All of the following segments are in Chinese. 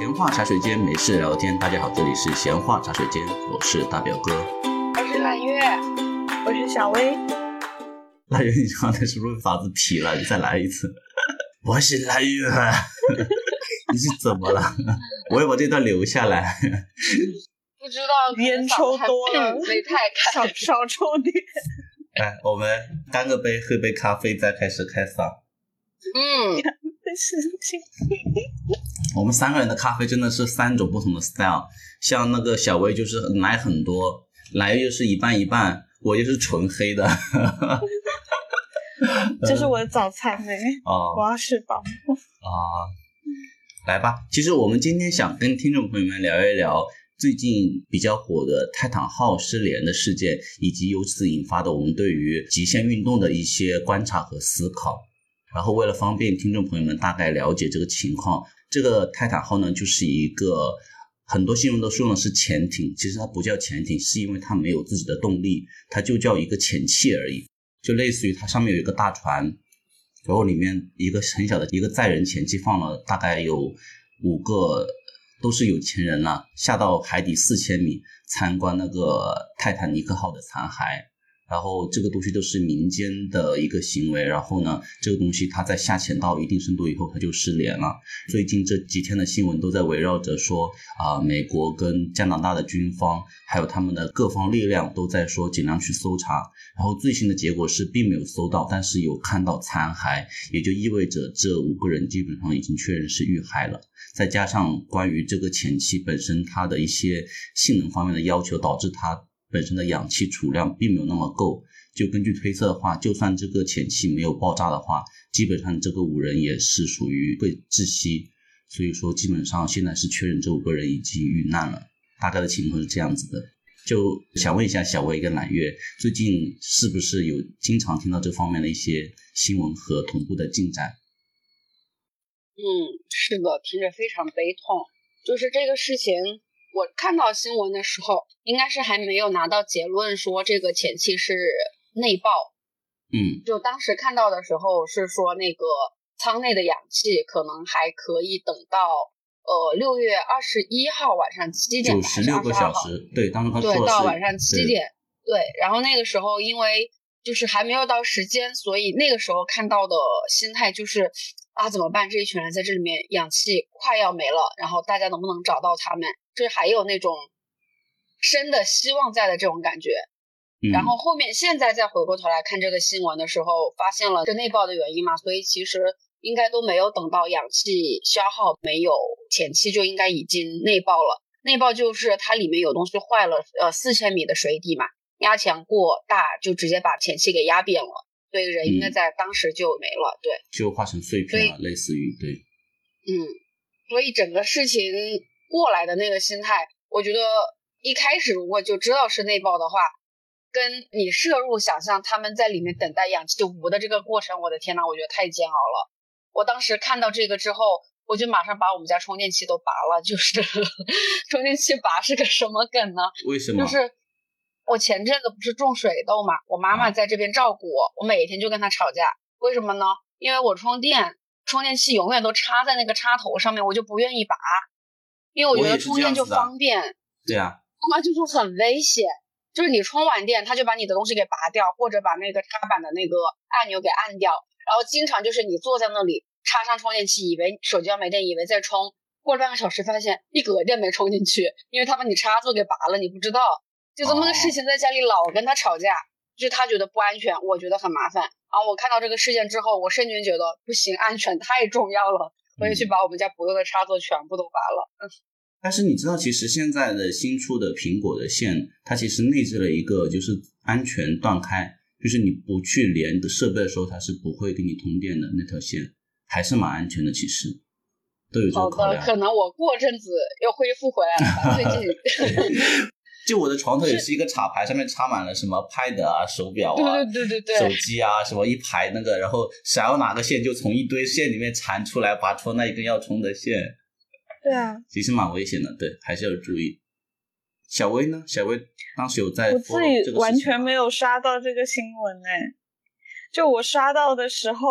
闲话茶水间，没事聊天。大家好，这里是闲话茶水间，我是大表哥。我是蓝月，我是小薇。蓝月，你刚才是不是嗓子劈了？你再来一次。我是蓝月，你是怎么了？我要把这段留下来。不知道烟抽多了，没太 少少抽点。来，我们干个杯，喝杯咖啡，再开始开嗓。嗯。事情，我们三个人的咖啡真的是三种不同的 style，像那个小薇就是奶很多，来又是一半一半，我就是纯黑的。这是我的早餐哎，哦，我要吃饱。啊，来吧，其实我们今天想跟听众朋友们聊一聊最近比较火的泰坦号失联的事件，以及由此引发的我们对于极限运动的一些观察和思考。然后为了方便听众朋友们大概了解这个情况，这个泰坦号呢就是一个很多新闻都说的是潜艇，其实它不叫潜艇，是因为它没有自己的动力，它就叫一个潜器而已，就类似于它上面有一个大船，然后里面一个很小的一个载人潜器放了大概有五个都是有钱人了，下到海底四千米参观那个泰坦尼克号的残骸。然后这个东西都是民间的一个行为，然后呢，这个东西它在下潜到一定深度以后，它就失联了。最近这几天的新闻都在围绕着说，啊，美国跟加拿大的军方还有他们的各方力量都在说尽量去搜查。然后最新的结果是并没有搜到，但是有看到残骸，也就意味着这五个人基本上已经确认是遇害了。再加上关于这个前期本身它的一些性能方面的要求，导致它。本身的氧气储量并没有那么够，就根据推测的话，就算这个潜器没有爆炸的话，基本上这个五人也是属于会窒息。所以说，基本上现在是确认这五个人已经遇难了。大概的情况是这样子的，就想问一下小薇跟揽月，最近是不是有经常听到这方面的一些新闻和同步的进展？嗯，是的，听着非常悲痛，就是这个事情。我看到新闻的时候，应该是还没有拿到结论说这个前期是内爆。嗯，就当时看到的时候是说那个舱内的氧气可能还可以等到呃六月二十一号晚上七点，九十六个小时。对，当时他对到晚上七点。对，然后那个时候因为就是还没有到时间，所以那个时候看到的心态就是啊怎么办？这一群人在这里面氧气快要没了，然后大家能不能找到他们？是还有那种生的希望在的这种感觉，然后后面现在再回过头来看这个新闻的时候，发现了这内爆的原因嘛，所以其实应该都没有等到氧气消耗没有前期就应该已经内爆了。内爆就是它里面有东西坏了，呃，四千米的水底嘛，压强过大就直接把前期给压扁了，所以人应该在当时就没了，对，就化成碎片了，类似于对，嗯，所以整个事情。过来的那个心态，我觉得一开始如果就知道是内爆的话，跟你摄入想象他们在里面等待氧气无的这个过程，我的天呐，我觉得太煎熬了。我当时看到这个之后，我就马上把我们家充电器都拔了。就是 充电器拔是个什么梗呢？为什么？就是我前阵子不是种水痘嘛，我妈妈在这边照顾我，我每天就跟她吵架。为什么呢？因为我充电充电器永远都插在那个插头上面，我就不愿意拔。因为我觉得充电就方便，对啊，那就是很危险，就是你充完电，他就把你的东西给拔掉，或者把那个插板的那个按钮给按掉，然后经常就是你坐在那里插上充电器，以为手机要没电，以为在充，过了半个小时发现一格电没充进去，因为他把你插座给拔了，你不知道，就这么个事情，在家里老跟他吵架，就是他觉得不安全，我觉得很麻烦，然后我看到这个事件之后，我瞬间觉得不行，安全太重要了。我也去把我们家不用的插座全部都拔了。嗯，但是你知道，其实现在的新出的苹果的线，它其实内置了一个就是安全断开，就是你不去连的设备的时候，它是不会给你通电的那条线，还是蛮安全的。其实都有这个考量。可能我过阵子又恢复回来了。最近。就我的床头也是一个插排，上面插满了什么 Pad 啊、手表啊、对对对对手机啊，什么一排那个，然后想要哪个线就从一堆线里面缠出来，拔出那一根要充的线。对啊，其实蛮危险的，对，还是要注意。小薇呢？小薇当时有在，我自己完全没有刷到这个新闻哎。就我刷到的时候，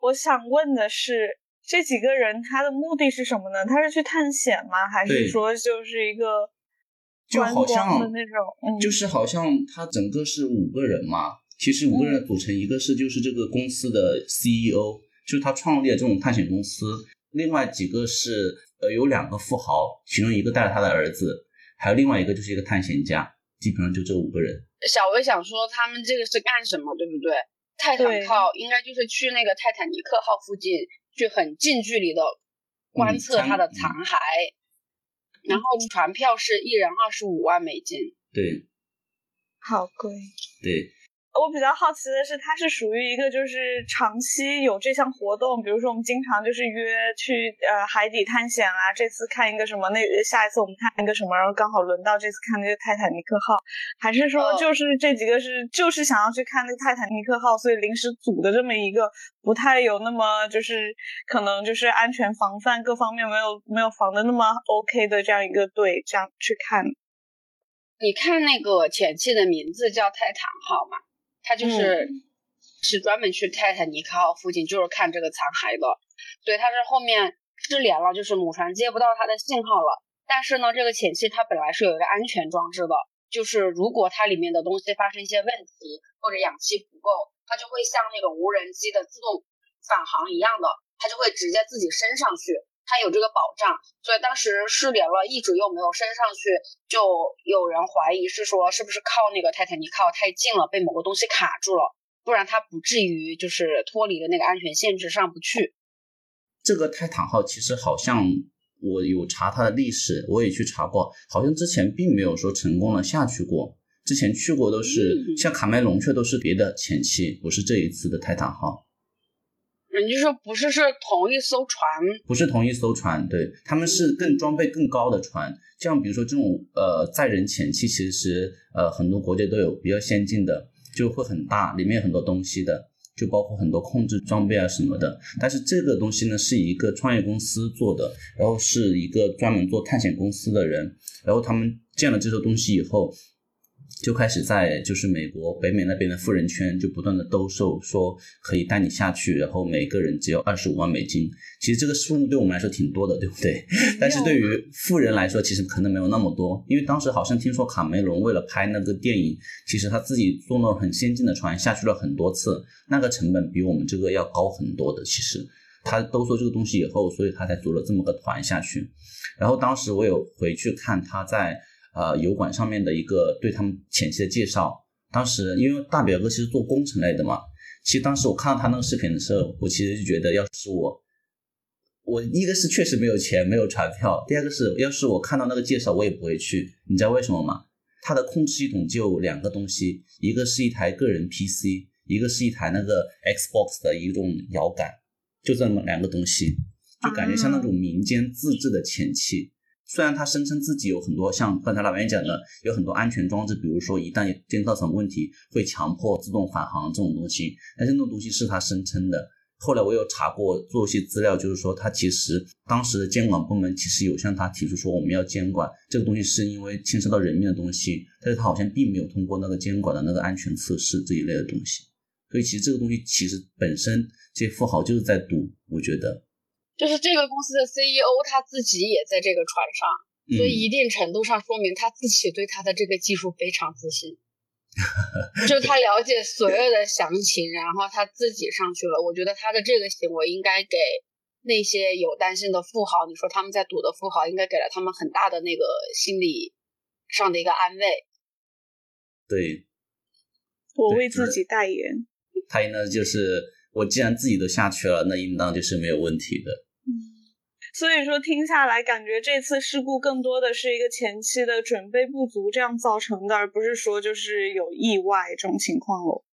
我想问的是，这几个人他的目的是什么呢？他是去探险吗？还是说就是一个就好像的那种？就是好像他整个是五个人嘛，其实五个人组成一个是就是这个公司的 CEO，就是他创立了这种探险公司。另外几个是呃有两个富豪，其中一个带了他的儿子，还有另外一个就是一个探险家，基本上就这五个人。小薇想说他们这个是干什么，对不对？泰坦号应该就是去那个泰坦尼克号附近去很近距离的观测它的残骸，然后船票是一人二十五万美金。对，好贵。对。我比较好奇的是，它是属于一个就是长期有这项活动，比如说我们经常就是约去呃海底探险啊，这次看一个什么，那下一次我们看一个什么，然后刚好轮到这次看那个泰坦尼克号，还是说就是这几个是就是想要去看那个泰坦尼克号，所以临时组的这么一个不太有那么就是可能就是安全防范各方面没有没有防的那么 OK 的这样一个队这样去看？你看那个潜器的名字叫泰坦号嘛？他就是是专门去泰坦尼克号附近，就是看这个残骸的。所以他是后面失联了，就是母船接不到它的信号了。但是呢，这个潜器它本来是有一个安全装置的，就是如果它里面的东西发生一些问题，或者氧气不够，它就会像那个无人机的自动返航一样的，它就会直接自己升上去。它有这个保障，所以当时失联了，一直又没有升上去，就有人怀疑是说是不是靠那个泰坦尼克号太近了，被某个东西卡住了，不然它不至于就是脱离了那个安全限制上不去。这个泰坦号其实好像我有查它的历史，我也去查过，好像之前并没有说成功的下去过，之前去过都是像卡梅隆却都是别的前期，不是这一次的泰坦号。你就说不是是同一艘船，不是同一艘船，对，他们是更装备更高的船，像比如说这种呃载人潜器，其实呃很多国家都有比较先进的，就会很大，里面很多东西的，就包括很多控制装备啊什么的。但是这个东西呢是一个创业公司做的，然后是一个专门做探险公司的人，然后他们建了这艘东西以后。就开始在就是美国北美那边的富人圈就不断的兜售，说可以带你下去，然后每个人只有二十五万美金。其实这个数目对我们来说挺多的，对不对？但是对于富人来说，其实可能没有那么多。因为当时好像听说卡梅隆为了拍那个电影，其实他自己坐那种很先进的船下去了很多次，那个成本比我们这个要高很多的。其实他兜售这个东西以后，所以他才组了这么个团下去。然后当时我有回去看他在。呃，油管上面的一个对他们前期的介绍，当时因为大表哥其实做工程类的嘛，其实当时我看到他那个视频的时候，我其实就觉得，要是我，我一个是确实没有钱，没有船票，第二个是要是我看到那个介绍，我也不会去。你知道为什么吗？它的控制系统就两个东西，一个是一台个人 PC，一个是一台那个 Xbox 的一种摇杆，就这么两个东西，就感觉像那种民间自制的潜器。虽然他声称自己有很多像刚才老袁讲的，有很多安全装置，比如说一旦监测到什么问题，会强迫自动返航这种东西，但是那种东西是他声称的。后来我有查过，做一些资料，就是说他其实当时的监管部门其实有向他提出说我们要监管这个东西，是因为牵涉到人命的东西，但是他好像并没有通过那个监管的那个安全测试这一类的东西。所以其实这个东西其实本身这些富豪就是在赌，我觉得。就是这个公司的 CEO 他自己也在这个船上，所以一定程度上说明他自己对他的这个技术非常自信。就他了解所有的详情，然后他自己上去了。我觉得他的这个行为应该给那些有担心的富豪，你说他们在赌的富豪，应该给了他们很大的那个心理上的一个安慰。对，我为自己代言。他应该，就是我既然自己都下去了，那应当就是没有问题的。所以说听下来，感觉这次事故更多的是一个前期的准备不足这样造成的，而不是说就是有意外这种情况哦。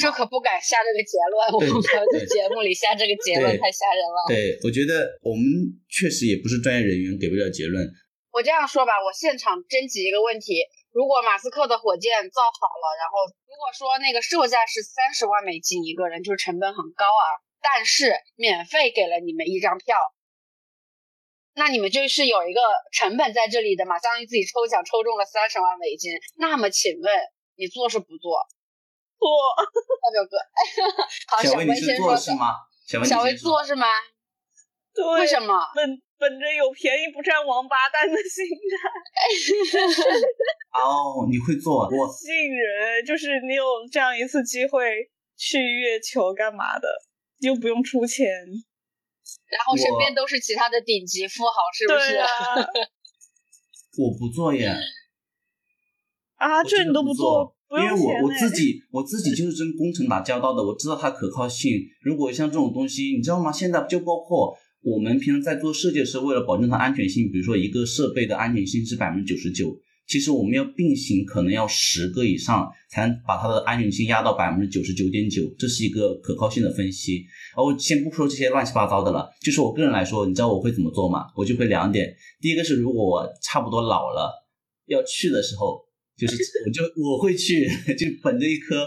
这可不敢下这个结论，我们在节目里下这个结论太吓人了。对，我觉得我们确实也不是专业人员，给不了结论。我这样说吧，我现场征集一个问题：如果马斯克的火箭造好了，然后如果说那个售价是三十万美金一个人，就是成本很高啊，但是免费给了你们一张票。那你们就是有一个成本在这里的嘛，相当于自己抽奖抽中了三十万美金。那么请问你做是不做？做，大表哥。好，小薇先做是吗？小薇做是吗？对，为什么？本本着有便宜不占王八蛋的心态。哦，你会做我 吸引人，就是你有这样一次机会去月球干嘛的，又不用出钱，然后身边都是其他的顶级富豪，是不是？我不做耶。啊，这你都不做，不因为我我自己我自己就是跟工程打交道的，我知道它可靠性。如果像这种东西，你知道吗？现在就包括我们平常在做设计的时候，为了保证它安全性，比如说一个设备的安全性是百分之九十九，其实我们要并行，可能要十个以上才能把它的安全性压到百分之九十九点九，这是一个可靠性的分析。而我先不说这些乱七八糟的了，就是我个人来说，你知道我会怎么做吗？我就会两点，第一个是如果我差不多老了要去的时候。就是 我就我会去，就本着一颗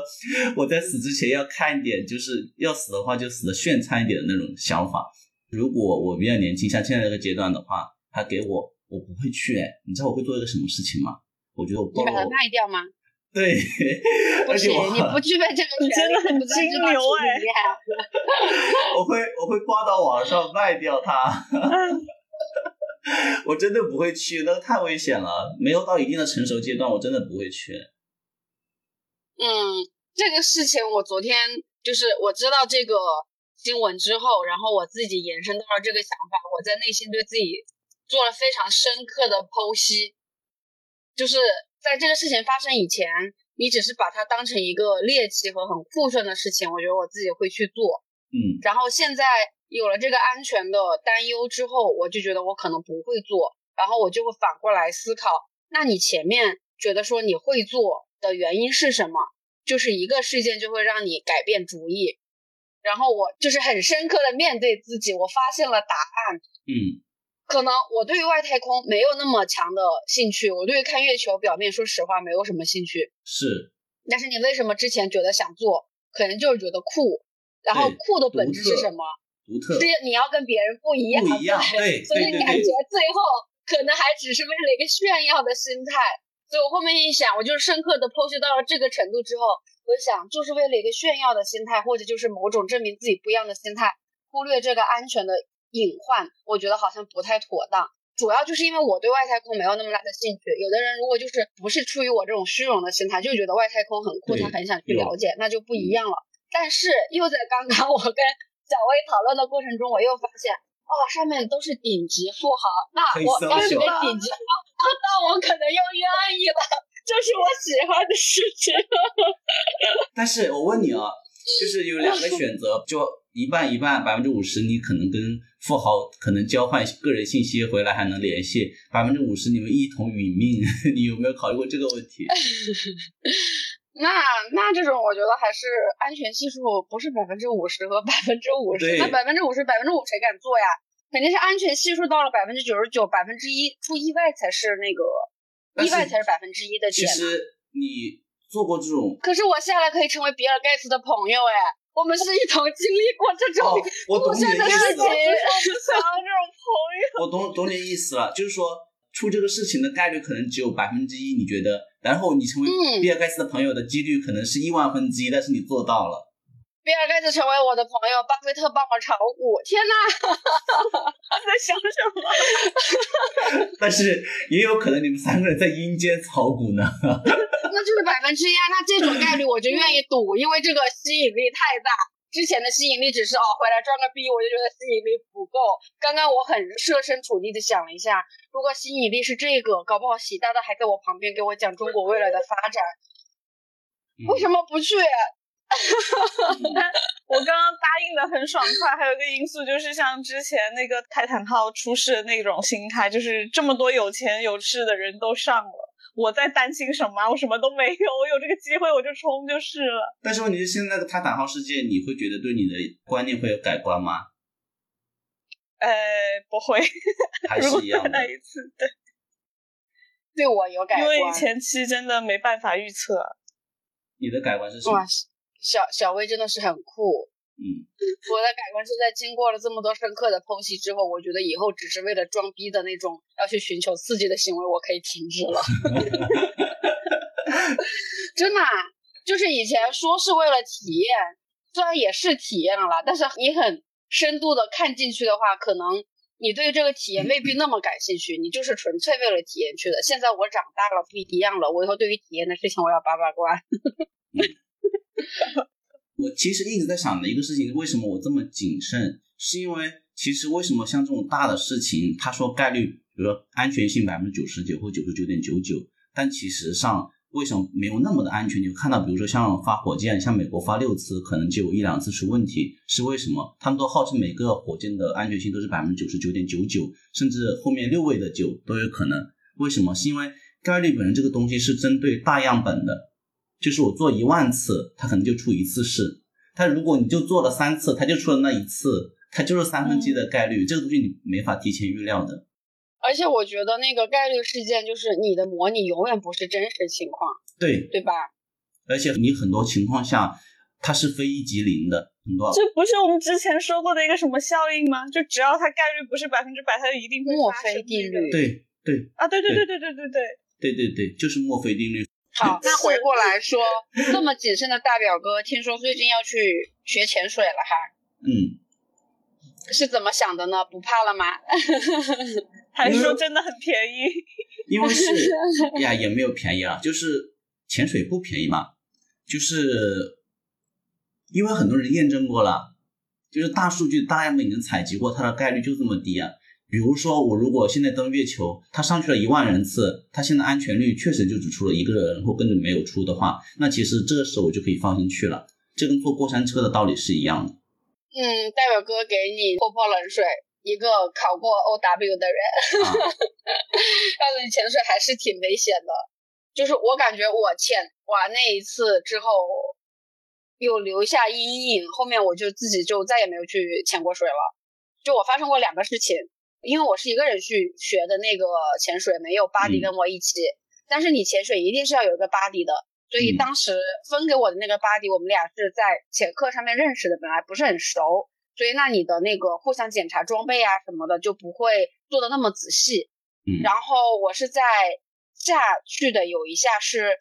我在死之前要看一点，就是要死的话就死的炫灿一点的那种想法。如果我比较年轻，像现在这个阶段的话，他给我我不会去，哎，你知道我会做一个什么事情吗？我觉得我你把它卖掉吗？对，不行，你不具备这个你真的很金牛哎！我会我会挂到网上卖掉它。我真的不会去，那个太危险了。没有到一定的成熟阶段，我真的不会去。嗯，这个事情我昨天就是我知道这个新闻之后，然后我自己延伸到了这个想法，我在内心对自己做了非常深刻的剖析。就是在这个事情发生以前，你只是把它当成一个猎奇和很酷炫的事情，我觉得我自己会去做。嗯，然后现在。有了这个安全的担忧之后，我就觉得我可能不会做，然后我就会反过来思考，那你前面觉得说你会做的原因是什么？就是一个事件就会让你改变主意，然后我就是很深刻的面对自己，我发现了答案。嗯，可能我对于外太空没有那么强的兴趣，我对于看月球表面说实话没有什么兴趣。是，但是你为什么之前觉得想做？可能就是觉得酷，然后酷的本质是什么？独特是你要跟别人不一样，不一样，对，所以感觉最后可能还只是为了一个炫耀的心态。所以我后面一想，我就深刻的剖析到了这个程度之后，我想就是为了一个炫耀的心态，或者就是某种证明自己不一样的心态，忽略这个安全的隐患，我觉得好像不太妥当。主要就是因为我对外太空没有那么大的兴趣。有的人如果就是不是出于我这种虚荣的心态，就觉得外太空很酷，他很想去了解，那就不一样了。但是又在刚刚我跟小薇讨论的过程中，我又发现，哦，上面都是顶级富豪，那我要是个顶级富豪，那我可能又愿意了，这是我喜欢的事情。但是我问你啊，就是有两个选择，就一半一半，百分之五十你可能跟富豪可能交换个人信息回来还能联系，百分之五十你们一同殒命，你有没有考虑过这个问题？那那这种我觉得还是安全系数不是百分之五十和百分之五十，那百分之五十百分之五谁敢做呀？肯定是安全系数到了百分之九十九，百分之一出意外才是那个意外才是百分之一的点。其实你做过这种，可是我下来可以成为比尔盖茨的朋友哎，我们是一同经历过这种我险的事情。我 不想要这种朋友。我懂懂你意思了，就是说出这个事情的概率可能只有百分之一，你觉得？然后你成为比尔盖茨的朋友的几率可能是亿万分之一，但是你做到了。比尔盖茨成为我的朋友，巴菲特帮我炒股，天哪！在想什么？但是也有可能你们三个人在阴间炒股呢。那就是百分之一，那这种概率我就愿意赌，因为这个吸引力太大。之前的吸引力只是哦回来装个逼，我就觉得吸引力不够。刚刚我很设身处地的想了一下，如果吸引力是这个，搞不好习大大还在我旁边给我讲中国未来的发展，为什么不去？我刚刚答应的很爽快，还有一个因素就是像之前那个泰坦号出事的那种心态，就是这么多有钱有势的人都上了。我在担心什么？我什么都没有，我有这个机会我就冲就是了。但是问题是，现在的泰坦号事件，你会觉得对你的观念会有改观吗？呃，不会，还是一样的。那一次，对，对我有改观，因为前期真的没办法预测。你的改观是什么？小小薇真的是很酷。嗯，我的改观是在经过了这么多深刻的剖析之后，我觉得以后只是为了装逼的那种要去寻求刺激的行为，我可以停止了。真的，就是以前说是为了体验，虽然也是体验了啦，但是你很深度的看进去的话，可能你对这个体验未必那么感兴趣，你就是纯粹为了体验去的。现在我长大了，不一样了，我以后对于体验的事情，我要把把关。我其实一直在想的一个事情，为什么我这么谨慎？是因为其实为什么像这种大的事情，他说概率，比如说安全性百分之九十九或九十九点九九，但其实上为什么没有那么的安全？你就看到，比如说像发火箭，像美国发六次，可能就有一两次出问题，是为什么？他们都号称每个火箭的安全性都是百分之九十九点九九，甚至后面六位的九都有可能。为什么？是因为概率本身这个东西是针对大样本的。就是我做一万次，它可能就出一次事。它如果你就做了三次，它就出了那一次，它就是三分之一的概率。这个东西你没法提前预料的。而且我觉得那个概率事件就是你的模拟永远不是真实情况，对对吧？而且你很多情况下它是非一即零的，很多。这不是我们之前说过的一个什么效应吗？就只要它概率不是百分之百，它就一定会墨菲定律。对对啊，对对对对对对对对对对，就是墨菲定律。好，那回过来说，这么谨慎的大表哥，听说最近要去学潜水了哈？嗯，是怎么想的呢？不怕了吗？还是说真的很便宜？因为是 呀，也没有便宜啊，就是潜水不便宜嘛，就是因为很多人验证过了，就是大数据大样本已经采集过，它的概率就这么低啊。比如说，我如果现在登月球，它上去了一万人次，它现在安全率确实就只出了一个人，或根本没有出的话，那其实这个时候我就可以放心去了。这跟坐过山车的道理是一样的。嗯，代表哥给你泼泼冷水，一个考过 OW 的人，告诉你潜水还是挺危险的。就是我感觉我潜完那一次之后，有留下阴影，后面我就自己就再也没有去潜过水了。就我发生过两个事情。因为我是一个人去学的那个潜水，没有巴迪跟我一起。但是你潜水一定是要有一个巴迪的，所以当时分给我的那个巴迪，我们俩是在潜课上面认识的，本来不是很熟，所以那你的那个互相检查装备啊什么的就不会做的那么仔细。嗯。然后我是在下去的有一下是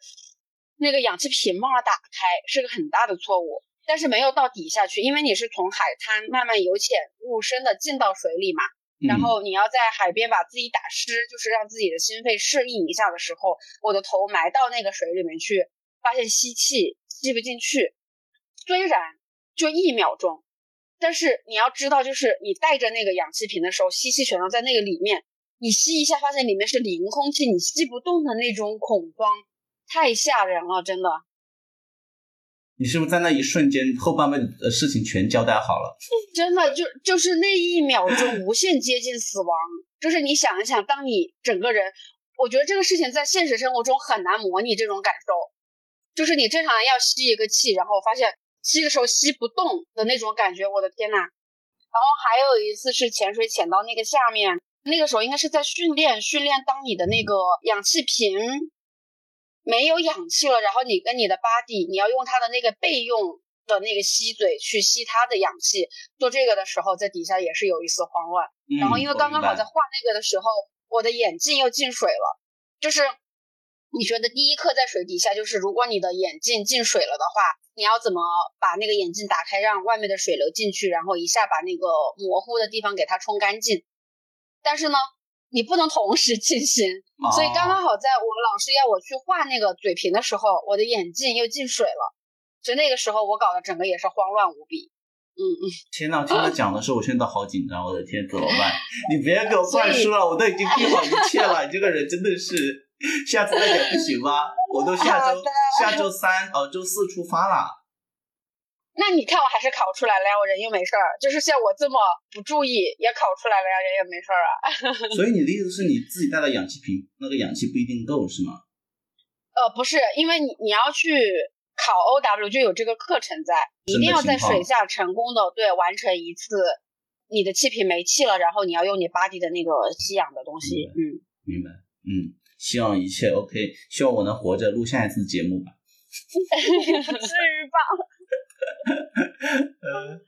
那个氧气瓶忘了打开，是个很大的错误，但是没有到底下去，因为你是从海滩慢慢由浅入深的进到水里嘛。然后你要在海边把自己打湿，就是让自己的心肺适应一下的时候，我的头埋到那个水里面去，发现吸气吸不进去。虽然就一秒钟，但是你要知道，就是你带着那个氧气瓶的时候，吸气全都在那个里面，你吸一下发现里面是零空气，你吸不动的那种恐慌，太吓人了，真的。你是不是在那一瞬间后半辈子的事情全交代好了？真的就就是那一秒钟无限接近死亡，就是你想一想，当你整个人，我觉得这个事情在现实生活中很难模拟这种感受，就是你正常要吸一个气，然后发现吸的时候吸不动的那种感觉，我的天呐。然后还有一次是潜水潜到那个下面，那个时候应该是在训练训练，当你的那个氧气瓶。没有氧气了，然后你跟你的 body，你要用它的那个备用的那个吸嘴去吸它的氧气。做这个的时候，在底下也是有一丝慌乱。然后因为刚刚好在画那个的时候，我的眼镜又进水了。就是你觉得第一课在水底下，就是如果你的眼镜进水了的话，你要怎么把那个眼镜打开，让外面的水流进去，然后一下把那个模糊的地方给它冲干净。但是呢？你不能同时进行，所以刚刚好在我们老师要我去画那个嘴屏的时候，我的眼镜又进水了，所以那个时候我搞得整个也是慌乱无比。嗯嗯。前两天他讲的时候，我现在都好紧张，我的天，怎么办？你别给我灌输了，我都已经备好一切了。你这个人真的是，下次再讲不行吗？我都下周下周三哦，周四出发了。那你看我还是考出来了呀，我人又没事儿，就是像我这么不注意也考出来了呀，人也没事儿啊。所以你的意思是你自己带的氧气瓶，那个氧气不一定够是吗？呃，不是，因为你你要去考 OW 就有这个课程在，一定要在水下成功的对完成一次，你的气瓶没气了，然后你要用你 body 的那个吸氧的东西。嗯，明白。嗯，希望一切 OK，希望我能活着录下一次节目吧。至于吧。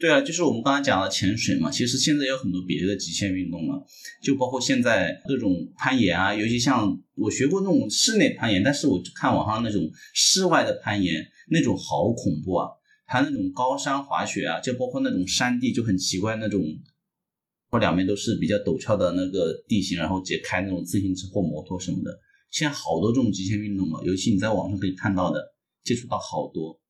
对啊，就是我们刚才讲的潜水嘛，其实现在有很多别的极限运动了，就包括现在各种攀岩啊，尤其像我学过那种室内攀岩，但是我看网上那种室外的攀岩，那种好恐怖啊！还有那种高山滑雪啊，就包括那种山地就很奇怪那种，或两边都是比较陡峭的那个地形，然后直接开那种自行车或摩托什么的。现在好多这种极限运动了，尤其你在网上可以看到的，接触到好多。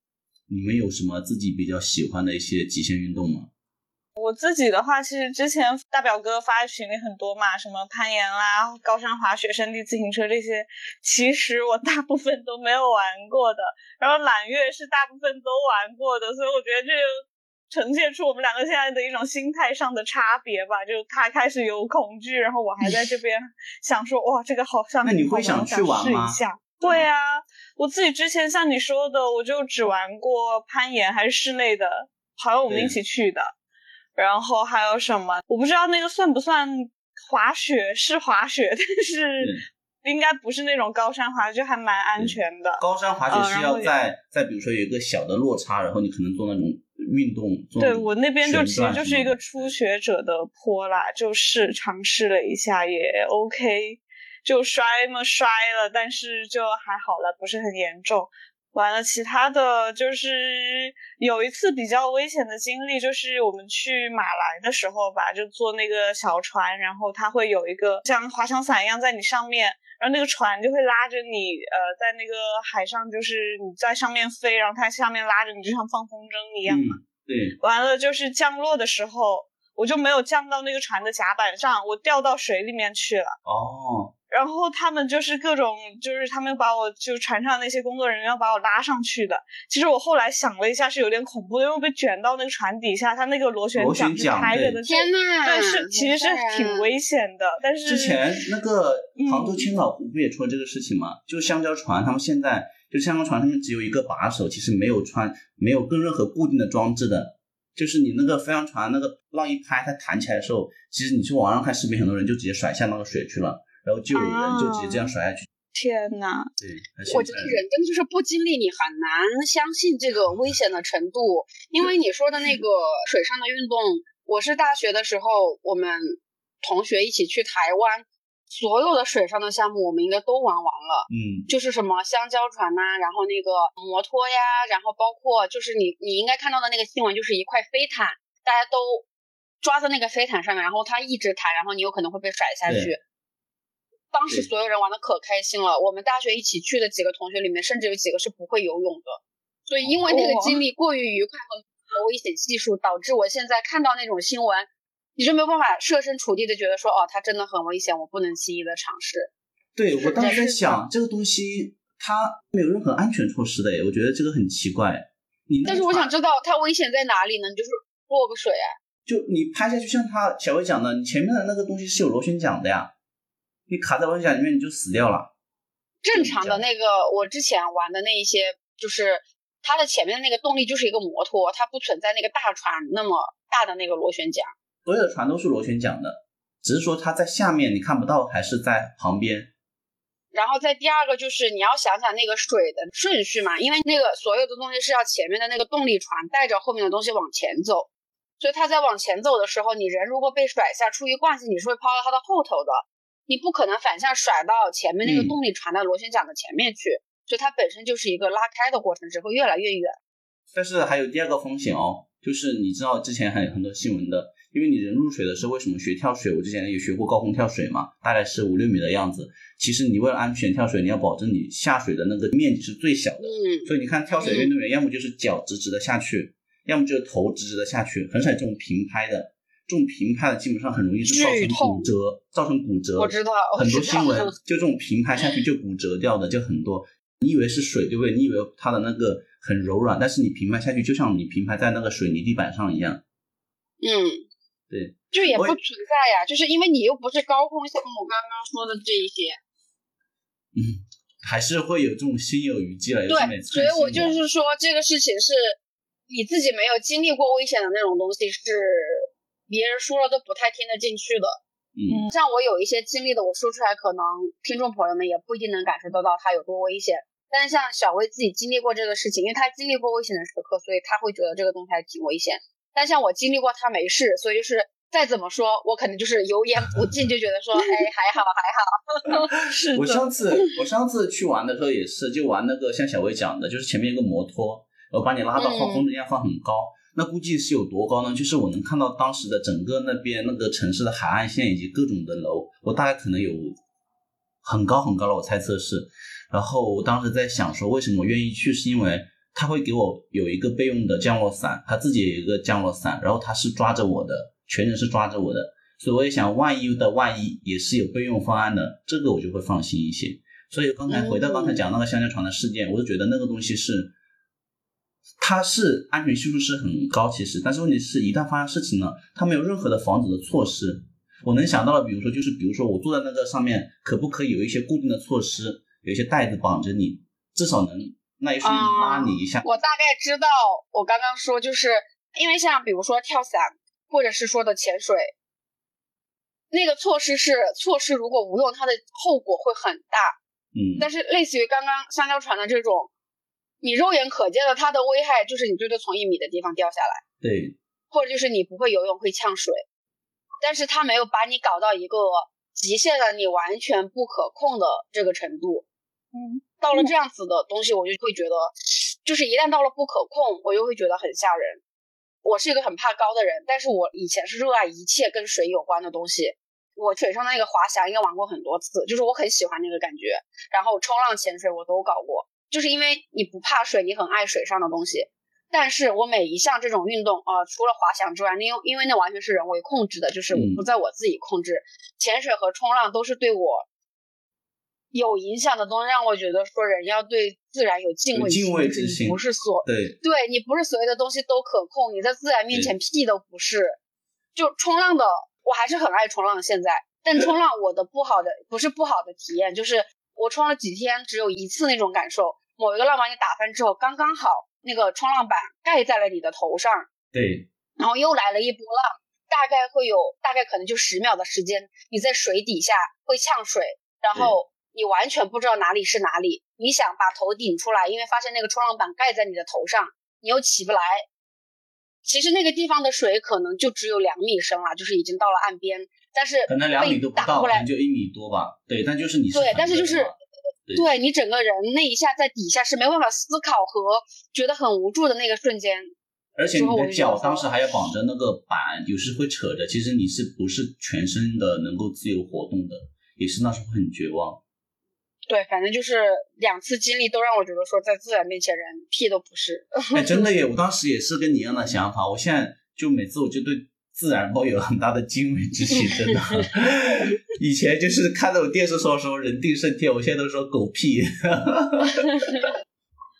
你们有什么自己比较喜欢的一些极限运动吗？我自己的话，其实之前大表哥发群里很多嘛，什么攀岩啦、高山滑雪、山地自行车这些，其实我大部分都没有玩过的。然后揽月是大部分都玩过的，所以我觉得这就呈现出我们两个现在的一种心态上的差别吧。就他开始有恐惧，然后我还在这边想说，哇，这个好像那你会想去玩吗？会啊，我自己之前像你说的，我就只玩过攀岩，还是室内的，好像我们一起去的。然后还有什么？我不知道那个算不算滑雪，是滑雪，但是应该不是那种高山滑，就还蛮安全的。高山滑雪是要在在比如说有一个小的落差，然后你可能做那种运动。对我那边就其实就是一个初学者的坡啦，就是尝试了一下也 OK，就摔嘛摔了，但是就还好了，不是很严重。完了，其他的就是有一次比较危险的经历，就是我们去马来的时候吧，就坐那个小船，然后它会有一个像滑翔伞一样在你上面，然后那个船就会拉着你，呃，在那个海上，就是你在上面飞，然后它下面拉着你，就像放风筝一样嘛。对。完了，就是降落的时候，我就没有降到那个船的甲板上，我掉到水里面去了。哦。然后他们就是各种，就是他们把我就船上那些工作人员要把我拉上去的。其实我后来想了一下，是有点恐怖的，因为被卷到那个船底下，它那个螺旋桨是开着的。天呐！但是其实是挺危险的。但是之前那个杭州青岛湖不也出了这个事情吗？就香蕉船，他们现在就香蕉船上面只有一个把手，其实没有穿，没有跟任何固定的装置的。就是你那个飞翔船那个浪一拍，它弹起来的时候，其实你去网上看视频，很多人就直接甩下那个水去了。然后就有人就直接这样甩下去。天呐，对，我觉得人真的就是不经历，你很难相信这个危险的程度。因为你说的那个水上的运动，我是大学的时候，我们同学一起去台湾，所有的水上的项目我们应该都玩完了。嗯，就是什么香蕉船呐，然后那个摩托呀，然后包括就是你你应该看到的那个新闻，就是一块飞毯，大家都抓在那个飞毯上面，然后它一直弹，然后你有可能会被甩下去。当时所有人玩的可开心了，我们大学一起去的几个同学里面，甚至有几个是不会游泳的，所以因为那个经历过于愉快和危险系数，导致我现在看到那种新闻，你就没有办法设身处地的觉得说，哦，它真的很危险，我不能轻易的尝试。对我当时在想，这个东西它没有任何安全措施的，我觉得这个很奇怪。你但是我想知道它危险在哪里呢？你就是落个水啊？就你拍下去，像他小薇讲的，你前面的那个东西是有螺旋桨的呀。你卡在螺旋桨里面，你就死掉了。正常的那个，我之前玩的那一些，就是它的前面的那个动力就是一个摩托，它不存在那个大船那么大的那个螺旋桨。所有的船都是螺旋桨的，只是说它在下面你看不到，还是在旁边。然后再第二个就是你要想想那个水的顺序嘛，因为那个所有的东西是要前面的那个动力船带着后面的东西往前走，所以它在往前走的时候，你人如果被甩下，出于惯性你是会抛到它的后头的。你不可能反向甩到前面那个动力传到螺旋桨的前面去，所以它本身就是一个拉开的过程，只会越来越远。但是还有第二个风险哦，就是你知道之前还有很多新闻的，因为你人入水的时候，为什么学跳水？我之前也学过高空跳水嘛，大概是五六米的样子。其实你为了安全跳水，你要保证你下水的那个面积是最小的。嗯。所以你看跳水运动员，要么就是脚直直的下去，要么就是头直直的下去，很少有这种平拍的。这种平拍的基本上很容易是造成骨折，造成骨折。我知道，很多新闻就这种平拍下去就骨折掉的就很多。你以为是水对不对？你以为它的那个很柔软，但是你平拍下去就像你平拍在那个水泥地板上一样。嗯，对，就也不存在呀，就是因为你又不是高空项目，刚刚说的这一些。嗯，还是会有这种心有余悸了。对，所以我就是说这个事情是你自己没有经历过危险的那种东西是。别人说了都不太听得进去的，嗯，像我有一些经历的，我说出来可能听众朋友们也不一定能感受得到它有多危险。但是像小薇自己经历过这个事情，因为她经历过危险的时刻，所以她会觉得这个东西还挺危险。但像我经历过，她没事，所以就是再怎么说，我可能就是油盐不进，就觉得说，哎，还好还好。是我上次我上次去玩的时候也是，就玩那个像小薇讲的，就是前面一个摩托。然后把你拉到后风筝一样放很高。那估计是有多高呢？就是我能看到当时的整个那边那个城市的海岸线以及各种的楼，我大概可能有很高很高了，我猜测是。然后我当时在想说，为什么我愿意去？是因为他会给我有一个备用的降落伞，他自己有一个降落伞，然后他是抓着我的，全程是抓着我的，所以我也想，万一的万一也是有备用方案的，这个我就会放心一些。所以刚才回到刚才讲那个香蕉船的事件，我就觉得那个东西是，它是安全系数是很高，其实，但是问题是一旦发生事情了，它没有任何的防止的措施。我能想到的，比如说就是，比如说我坐在那个上面，可不可以有一些固定的措施？有一些带子绑着你，至少能那一瞬间拉你一下。我大概知道，我刚刚说就是因为像比如说跳伞，或者是说的潜水，那个措施是措施，如果无用，它的后果会很大。嗯。但是类似于刚刚香蕉船的这种，你肉眼可见的它的危害就是你最多从一米的地方掉下来。对。或者就是你不会游泳会呛水，但是它没有把你搞到一个极限的你完全不可控的这个程度。嗯，到了这样子的东西，我就会觉得，就是一旦到了不可控，我又会觉得很吓人。我是一个很怕高的人，但是我以前是热爱一切跟水有关的东西。我水上的那个滑翔应该玩过很多次，就是我很喜欢那个感觉。然后冲浪、潜水我都搞过，就是因为你不怕水，你很爱水上的东西。但是我每一项这种运动啊，除了滑翔之外，因为因为那完全是人为控制的，就是不在我自己控制。潜水和冲浪都是对我。有影响的东西让我觉得说人要对自然有敬畏敬畏之心，不是所对对你不是所有的东西都可控，你在自然面前屁都不是。就冲浪的，我还是很爱冲浪。现在，但冲浪我的不好的不是不好的体验，就是我冲了几天，只有一次那种感受。某一个浪把你打翻之后，刚刚好那个冲浪板盖在了你的头上，对，然后又来了一波浪，大概会有大概可能就十秒的时间，你在水底下会呛水，然后。你完全不知道哪里是哪里，你想把头顶出来，因为发现那个冲浪板盖在你的头上，你又起不来。其实那个地方的水可能就只有两米深了，就是已经到了岸边，但是可能两米都不到，可能就一米多吧。对，但就是你对，但是就是对你整个人那一下在底下是没办法思考和觉得很无助的那个瞬间。而且你的脚当时还要绑着那个板，有时会扯着，其实你是不是全身的能够自由活动的，也是那时候很绝望。对，反正就是两次经历都让我觉得说，在自然面前人屁都不是。哎，真的耶！我当时也是跟你一样的想法。我现在就每次我就对自然抱有很大的敬畏之心，真的。以前就是看那种电视说说人定胜天，我现在都说狗屁。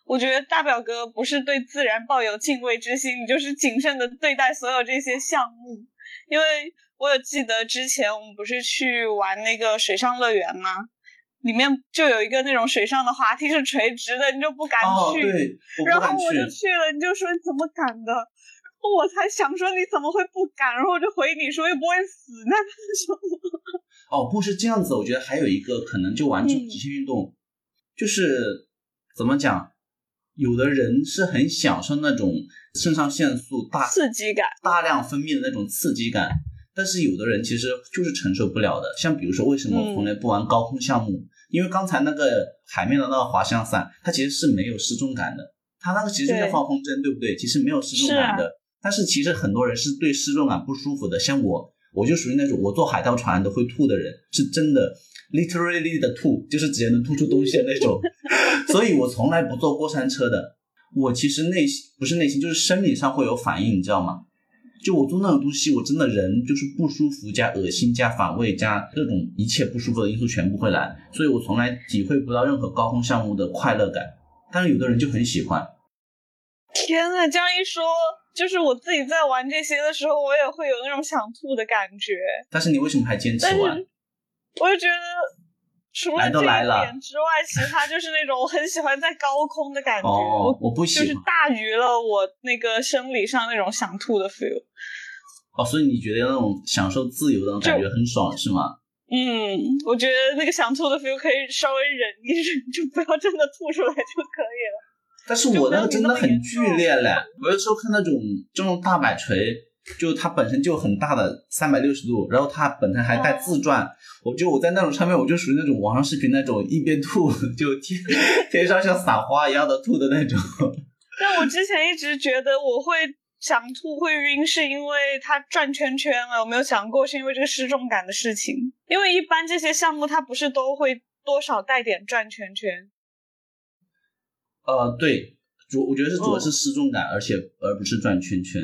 我觉得大表哥不是对自然抱有敬畏之心，你就是谨慎的对待所有这些项目。因为我有记得之前我们不是去玩那个水上乐园吗？里面就有一个那种水上的滑梯是垂直的，你就不敢去。然后我就去了，你就说你怎么敢的？我才想说你怎么会不敢？然后我就回你说又不会死，那什么？哦，不是这样子，我觉得还有一个可能就玩这种极限运动，就是怎么讲？有的人是很享受那种肾上腺素大刺激感、大量分泌的那种刺激感。但是有的人其实就是承受不了的，像比如说为什么我从来不玩高空项目？因为刚才那个海面的那个滑翔伞，它其实是没有失重感的，它那个其实就是放风筝，对不对？其实没有失重感的。但是其实很多人是对失重感不舒服的，像我，我就属于那种我坐海盗船都会吐的人，是真的，literally 的吐，就是直接能吐出东西的那种。所以我从来不坐过山车的。我其实内心不是内心，就是生理上会有反应，你知道吗？就我做那种东西，我真的人就是不舒服加恶心加反胃加各种一切不舒服的因素全部会来，所以我从来体会不到任何高空项目的快乐感。但是有的人就很喜欢。天呐，这样一说，就是我自己在玩这些的时候，我也会有那种想吐的感觉。但是你为什么还坚持玩？我就觉得。除了这一点之外，其他就是那种我很喜欢在高空的感觉。哦，我不喜欢，就是大于了我那个生理上那种想吐的 feel。哦，所以你觉得那种享受自由的感觉很爽是吗？嗯，我觉得那个想吐的 feel 可以稍微忍一忍，就不要真的吐出来就可以了。但是我那个真的很剧烈嘞，我有时候看那种这种大摆锤。就它本身就很大的三百六十度，然后它本身还带自转，我就我在那种上面，我就属于那种网上视频那种一边吐就天天上像撒花一样的吐的那种。但我之前一直觉得我会想吐会晕，是因为它转圈圈了。有没有想过是因为这个失重感的事情？因为一般这些项目它不是都会多少带点转圈圈？呃，对，主我觉得是主要是失重感，而且而不是转圈圈。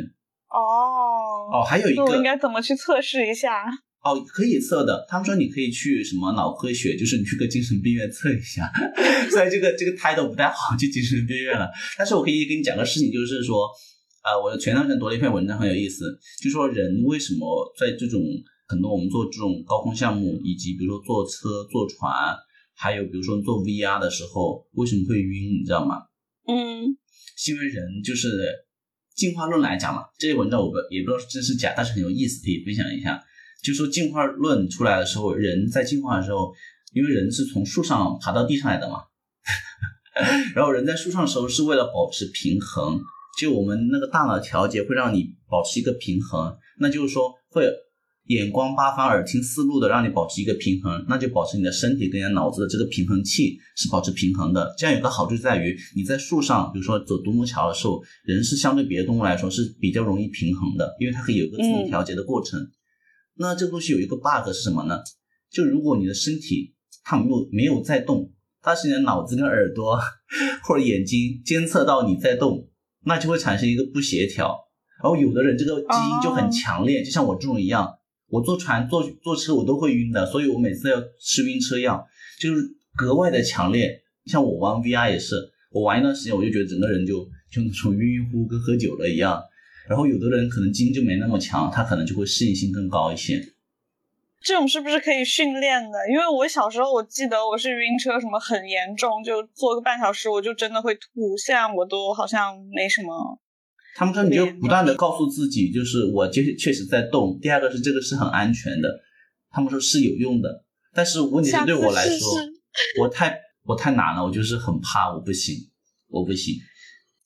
哦哦，还有一个，那我应该怎么去测试一下？哦，可以测的。他们说你可以去什么脑科学，就是你去个精神病院测一下。虽然这个这个态度不太好，去精神病院了。但是我可以跟你讲个事情，就是说，呃，我前段时间读了一篇文章，很有意思，就说人为什么在这种很多我们做这种高空项目，以及比如说坐车、坐船，还有比如说做 VR 的时候，为什么会晕？你知道吗？嗯，是因为人就是进化论来讲嘛，这些文章我不也不知道是真是假，但是很有意思，可以分享一下。就说进化论出来的时候，人在进化的时候，因为人是从树上爬到地上来的嘛，然后人在树上的时候是为了保持平衡，就我们那个大脑调节会让你保持一个平衡，那就是说会眼光八方、耳听四路的让你保持一个平衡，那就保持你的身体跟你的脑子的这个平衡器是保持平衡的。这样有个好处在于你在树上，比如说走独木桥的时候，人是相对别的动物来说是比较容易平衡的，因为它可以有一个自动调节的过程。那这个东西有一个 bug 是什么呢？就如果你的身体它没有没有在动，但是你的脑子跟耳朵或者眼睛监测到你在动，那就会产生一个不协调。然后有的人这个基因就很强烈，就像我这种一样，我坐船坐坐车我都会晕的，所以我每次要吃晕车药，就是格外的强烈。像我玩 VR 也是，我玩一段时间我就觉得整个人就就那种晕晕乎乎跟喝酒了一样。然后有的人可能基因就没那么强，他可能就会适应性更高一些。这种是不是可以训练的？因为我小时候我记得我是晕车什么很严重，就坐个半小时我就真的会吐。现在我都好像没什么。他们说你就不断的告诉自己，就是我确确实在动。第二个是这个是很安全的，他们说是有用的。但是问题是对我来说，我太我太难了，我就是很怕，我不行，我不行。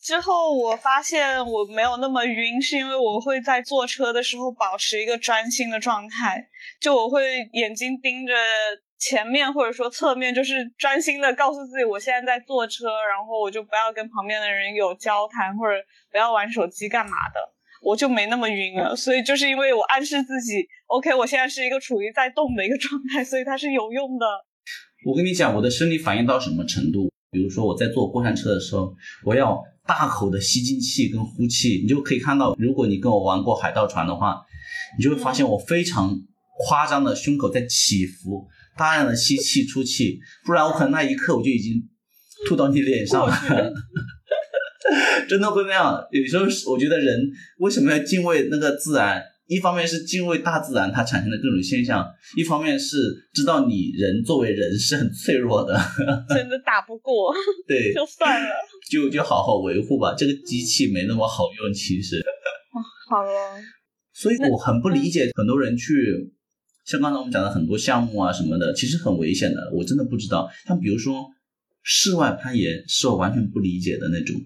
之后我发现我没有那么晕，是因为我会在坐车的时候保持一个专心的状态，就我会眼睛盯着前面或者说侧面，就是专心的告诉自己我现在在坐车，然后我就不要跟旁边的人有交谈或者不要玩手机干嘛的，我就没那么晕了。所以就是因为我暗示自己，OK，我现在是一个处于在动的一个 状态，所以它是有用的。我跟你讲，我的生理反应到什么程度？比如说我在坐过山车的时候，我要。大口的吸进气跟呼气，你就可以看到，如果你跟我玩过海盗船的话，你就会发现我非常夸张的胸口在起伏，大量的吸气出气，不然我可能那一刻我就已经吐到你脸上了，真的会那样。有时候我觉得人为什么要敬畏那个自然？一方面是敬畏大自然它产生的各种现象，一方面是知道你人作为人是很脆弱的，真的打不过，对，就算了，就就好好维护吧。这个机器没那么好用，其实。好了。所以我很不理解很多人去，像刚才我们讲的很多项目啊什么的，其实很危险的。我真的不知道，像比如说室外攀岩，是我完全不理解的那种。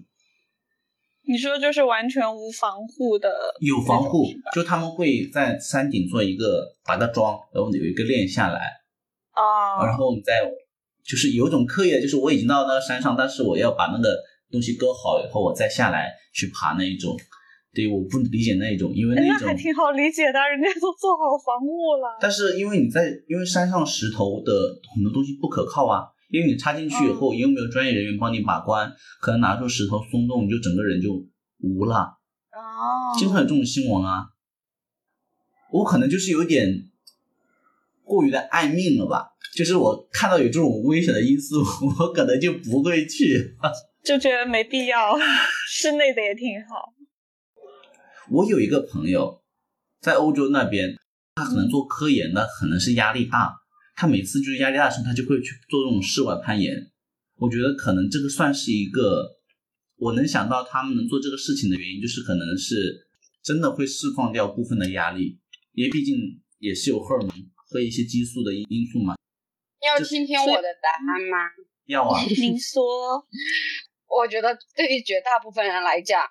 你说就是完全无防护的，有防护，就他们会在山顶做一个把它装，然后有一个链下来，啊，然后你再就是有一种刻意的，就是我已经到那个山上，但是我要把那个东西搁好以后，我再下来去爬那一种。对，我不理解那一种，因为那种还挺好理解的，人家都做好防护了。但是因为你在，因为山上石头的很多东西不可靠啊。因为你插进去以后，又没有专业人员帮你把关，可能拿出石头松动，你就整个人就无了。哦，经常有这种新闻啊。我可能就是有点过于的爱命了吧，就是我看到有这种危险的因素，我可能就不会去，就觉得没必要。室内的也挺好。我有一个朋友在欧洲那边，他可能做科研的，可能是压力大。他每次就是压力大的时候，他就会去做这种室外攀岩。我觉得可能这个算是一个，我能想到他们能做这个事情的原因，就是可能是真的会释放掉部分的压力，因为毕竟也是有荷尔蒙和一些激素的因因素嘛。要听听我的答案吗？要啊。您说。我觉得对于绝大部分人来讲，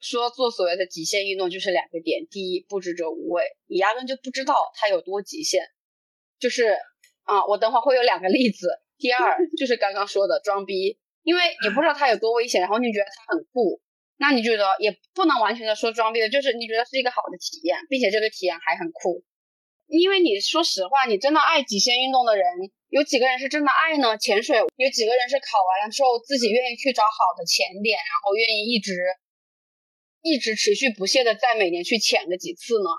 说做所谓的极限运动就是两个点：第一，不知者无畏，你压根就不知道它有多极限。就是啊，我等会儿会有两个例子。第二就是刚刚说的装逼，因为你不知道它有多危险，然后你觉得它很酷，那你觉得也不能完全的说装逼的，就是你觉得是一个好的体验，并且这个体验还很酷。因为你说实话，你真的爱极限运动的人，有几个人是真的爱呢？潜水有几个人是考完了之后自己愿意去找好的潜点，然后愿意一直一直持续不懈的在每年去潜个几次呢？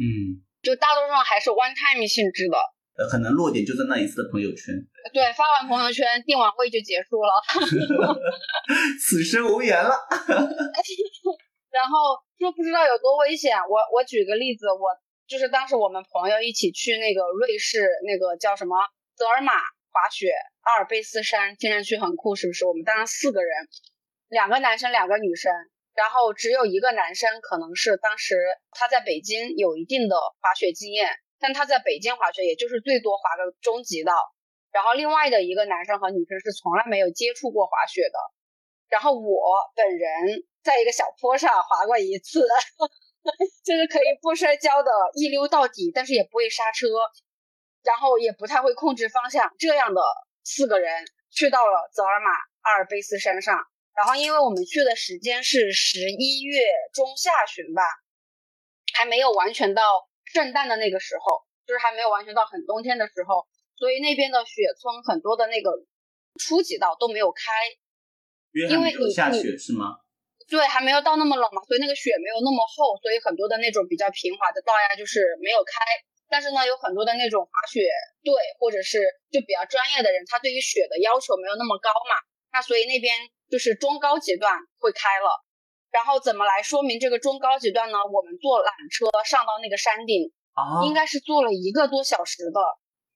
嗯，就大多数人还是 one time 性质的，呃，可能落点就在那一次的朋友圈，对，发完朋友圈定完位就结束了。此生无缘了。然后说不知道有多危险，我我举个例子，我就是当时我们朋友一起去那个瑞士那个叫什么泽尔玛滑雪，阿尔卑斯山，听上去很酷，是不是？我们当时四个人，两个男生，两个女生，然后只有一个男生可能是当时他在北京有一定的滑雪经验，但他在北京滑雪也就是最多滑个中级道，然后另外的一个男生和女生是从来没有接触过滑雪的，然后我本人在一个小坡上滑过一次。就是可以不摔跤的，一溜到底，但是也不会刹车，然后也不太会控制方向。这样的四个人去到了泽尔玛阿尔卑斯山上，然后因为我们去的时间是十一月中下旬吧，还没有完全到圣诞的那个时候，就是还没有完全到很冬天的时候，所以那边的雪村很多的那个初级道都没有开，因为你下雪是吗？对，还没有到那么冷嘛，所以那个雪没有那么厚，所以很多的那种比较平滑的道呀，就是没有开。但是呢，有很多的那种滑雪队或者是就比较专业的人，他对于雪的要求没有那么高嘛，那所以那边就是中高级段会开了。然后怎么来说明这个中高级段呢？我们坐缆车上到那个山顶，啊，应该是坐了一个多小时的，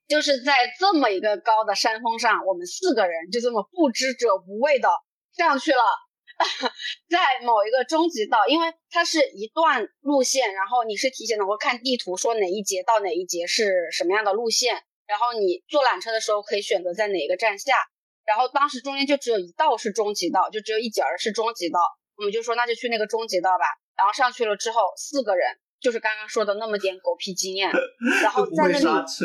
就是在这么一个高的山峰上，我们四个人就这么不知者无畏的上去了。在某一个终极道，因为它是一段路线，然后你是提前能够看地图，说哪一节到哪一节是什么样的路线，然后你坐缆车的时候可以选择在哪个站下。然后当时中间就只有一道是中级道，就只有一节儿是中级道，我们就说那就去那个中级道吧。然后上去了之后，四个人就是刚刚说的那么点狗屁经验，然后在那里刹车，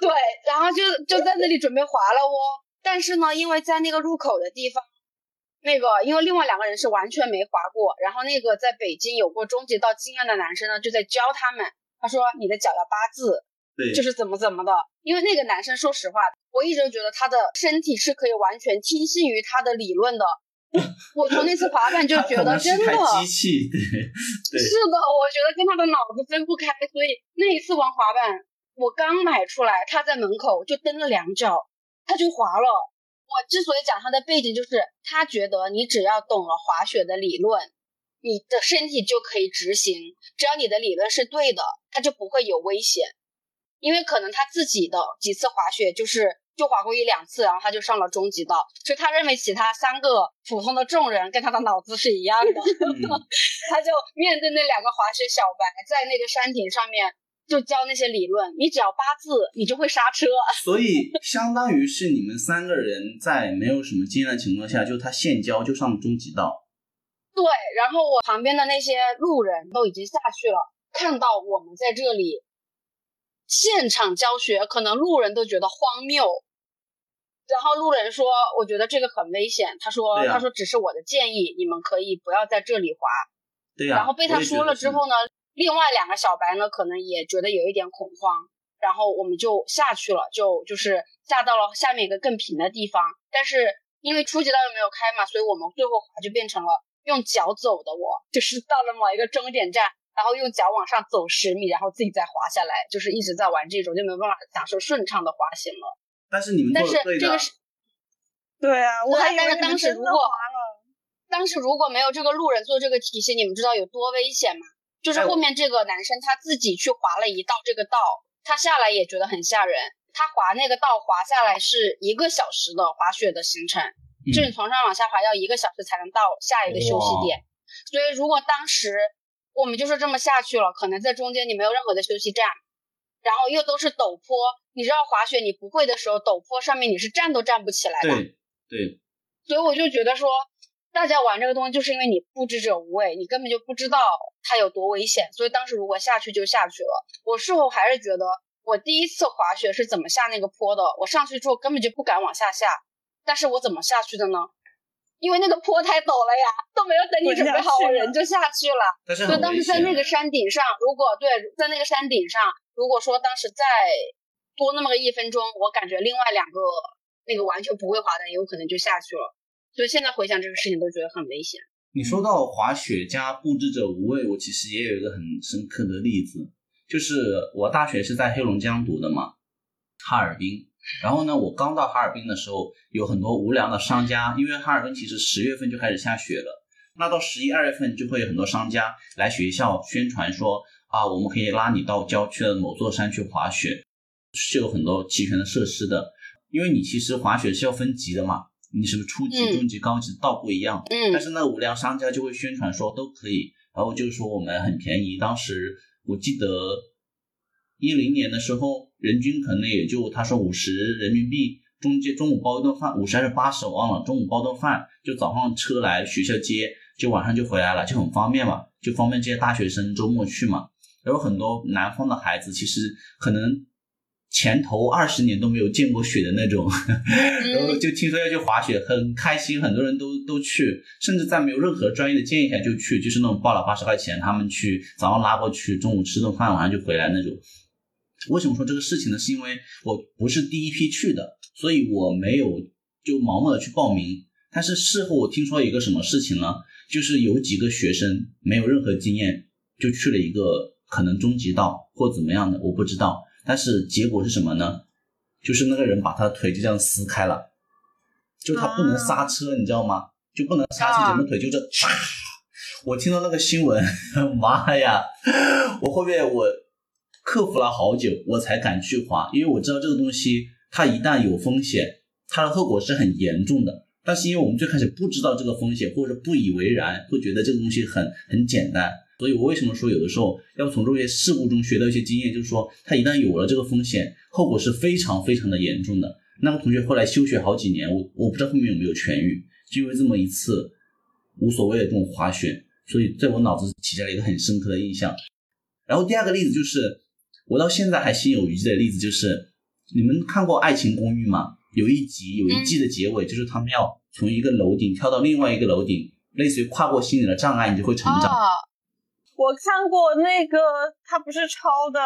对，然后就就在那里准备滑了哦。但是呢，因为在那个入口的地方。那个，因为另外两个人是完全没滑过，然后那个在北京有过中级道经验的男生呢，就在教他们。他说：“你的脚要八字，对，就是怎么怎么的。”因为那个男生，说实话，我一直觉得他的身体是可以完全听信于他的理论的。我从那次滑板就觉得真的，机器，对，是的，我觉得跟他的脑子分不开。所以那一次玩滑板，我刚买出来，他在门口就蹬了两脚，他就滑了。我之所以讲他的背景，就是他觉得你只要懂了滑雪的理论，你的身体就可以执行。只要你的理论是对的，他就不会有危险。因为可能他自己的几次滑雪就是就滑过一两次，然后他就上了终极道，所以他认为其他三个普通的众人跟他的脑子是一样的 他就面对那两个滑雪小白在那个山顶上面。就教那些理论，你只要八字，你就会刹车。所以相当于是你们三个人在没有什么经验的情况下，就他现教就上终极道。对，然后我旁边的那些路人都已经下去了，看到我们在这里现场教学，可能路人都觉得荒谬。然后路人说：“我觉得这个很危险。”他说：“他说只是我的建议，你们可以不要在这里滑。”对呀。然后被他说了之后呢？另外两个小白呢，可能也觉得有一点恐慌，然后我们就下去了，就就是下到了下面一个更平的地方。但是因为初级道又没有开嘛，所以我们最后滑就变成了用脚走的。我就是到了某一个终点站，然后用脚往上走十米，然后自己再滑下来，就是一直在玩这种，就没有办法享受顺畅的滑行了。但是你们但是这个是，对啊，我还以为当时如果当时如果没有这个路人做这个提醒，你们知道有多危险吗？就是后面这个男生他自己去滑了一道这个道，他下来也觉得很吓人。他滑那个道滑下来是一个小时的滑雪的行程，就是你从上往下滑要一个小时才能到下一个休息点。所以如果当时我们就是这么下去了，可能在中间你没有任何的休息站，然后又都是陡坡，你知道滑雪你不会的时候，陡坡上面你是站都站不起来的。对对。所以我就觉得说。大家玩这个东西，就是因为你不知者无畏，你根本就不知道它有多危险。所以当时如果下去就下去了。我事后还是觉得，我第一次滑雪是怎么下那个坡的？我上去之后根本就不敢往下下。但是我怎么下去的呢？因为那个坡太陡了呀，都没有等你准备好，我人就下去了。但是对，当时在那个山顶上，如果对在那个山顶上，如果说当时再多那么个一分钟，我感觉另外两个那个完全不会滑的，有可能就下去了。所以现在回想这个事情，都觉得很危险。你说到滑雪加布置者无畏，我其实也有一个很深刻的例子，就是我大学是在黑龙江读的嘛，哈尔滨。然后呢，我刚到哈尔滨的时候，有很多无良的商家，因为哈尔滨其实十月份就开始下雪了，那到十一二月份就会有很多商家来学校宣传说啊，我们可以拉你到郊区的某座山去滑雪，是有很多齐全的设施的。因为你其实滑雪是要分级的嘛，你是不是初级、中级、高级倒不一样？嗯。但是那无良商家就会宣传说都可以，然后就是说我们很便宜。当时我记得一零年的时候。人均可能也就他说五十人民币，中间中午包一顿饭，五十还是八十我忘了。中午包顿饭，就早上车来学校接，就晚上就回来了，就很方便嘛，就方便这些大学生周末去嘛。有很多南方的孩子，其实可能前头二十年都没有见过雪的那种，然后就听说要去滑雪，很开心，很多人都都去，甚至在没有任何专业的建议下就去，就是那种报了八十块钱，他们去早上拉过去，中午吃顿饭，晚上就回来那种。为什么说这个事情呢？是因为我不是第一批去的，所以我没有就盲目的去报名。但是事后我听说一个什么事情呢？就是有几个学生没有任何经验就去了一个可能中级道或怎么样的，我不知道。但是结果是什么呢？就是那个人把他的腿就这样撕开了，就他不能刹车，你知道吗？就不能刹车，整个腿就这嚓！我听到那个新闻，妈呀！我后面我。克服了好久，我才敢去滑，因为我知道这个东西它一旦有风险，它的后果是很严重的。但是因为我们最开始不知道这个风险，或者不以为然，会觉得这个东西很很简单。所以我为什么说有的时候要从这些事故中学到一些经验，就是说它一旦有了这个风险，后果是非常非常的严重的。那个同学后来休学好几年，我我不知道后面有没有痊愈，就因为这么一次无所谓的这种滑雪，所以在我脑子起下了一个很深刻的印象。然后第二个例子就是。我到现在还心有余悸的例子就是，你们看过《爱情公寓》吗？有一集有一季的结尾，就是他们要从一个楼顶跳到另外一个楼顶，类似于跨过心理的障碍，你就会成长。我看过那个，他不是抄的《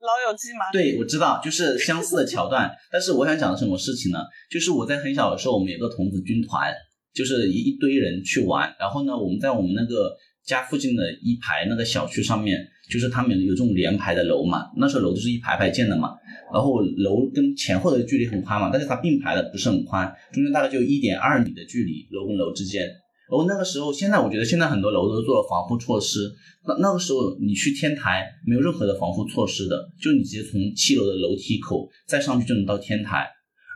老友记》吗？对，我知道，就是相似的桥段。但是我想讲的什么事情呢？就是我在很小的时候，我们有个童子军团，就是一一堆人去玩，然后呢，我们在我们那个家附近的一排那个小区上面。就是他们有这种连排的楼嘛，那时候楼都是一排排建的嘛，然后楼跟前后的距离很宽嘛，但是它并排的不是很宽，中间大概就一点二米的距离，楼跟楼之间。然后那个时候，现在我觉得现在很多楼都做了防护措施，那那个时候你去天台没有任何的防护措施的，就你直接从七楼的楼梯口再上去就能到天台。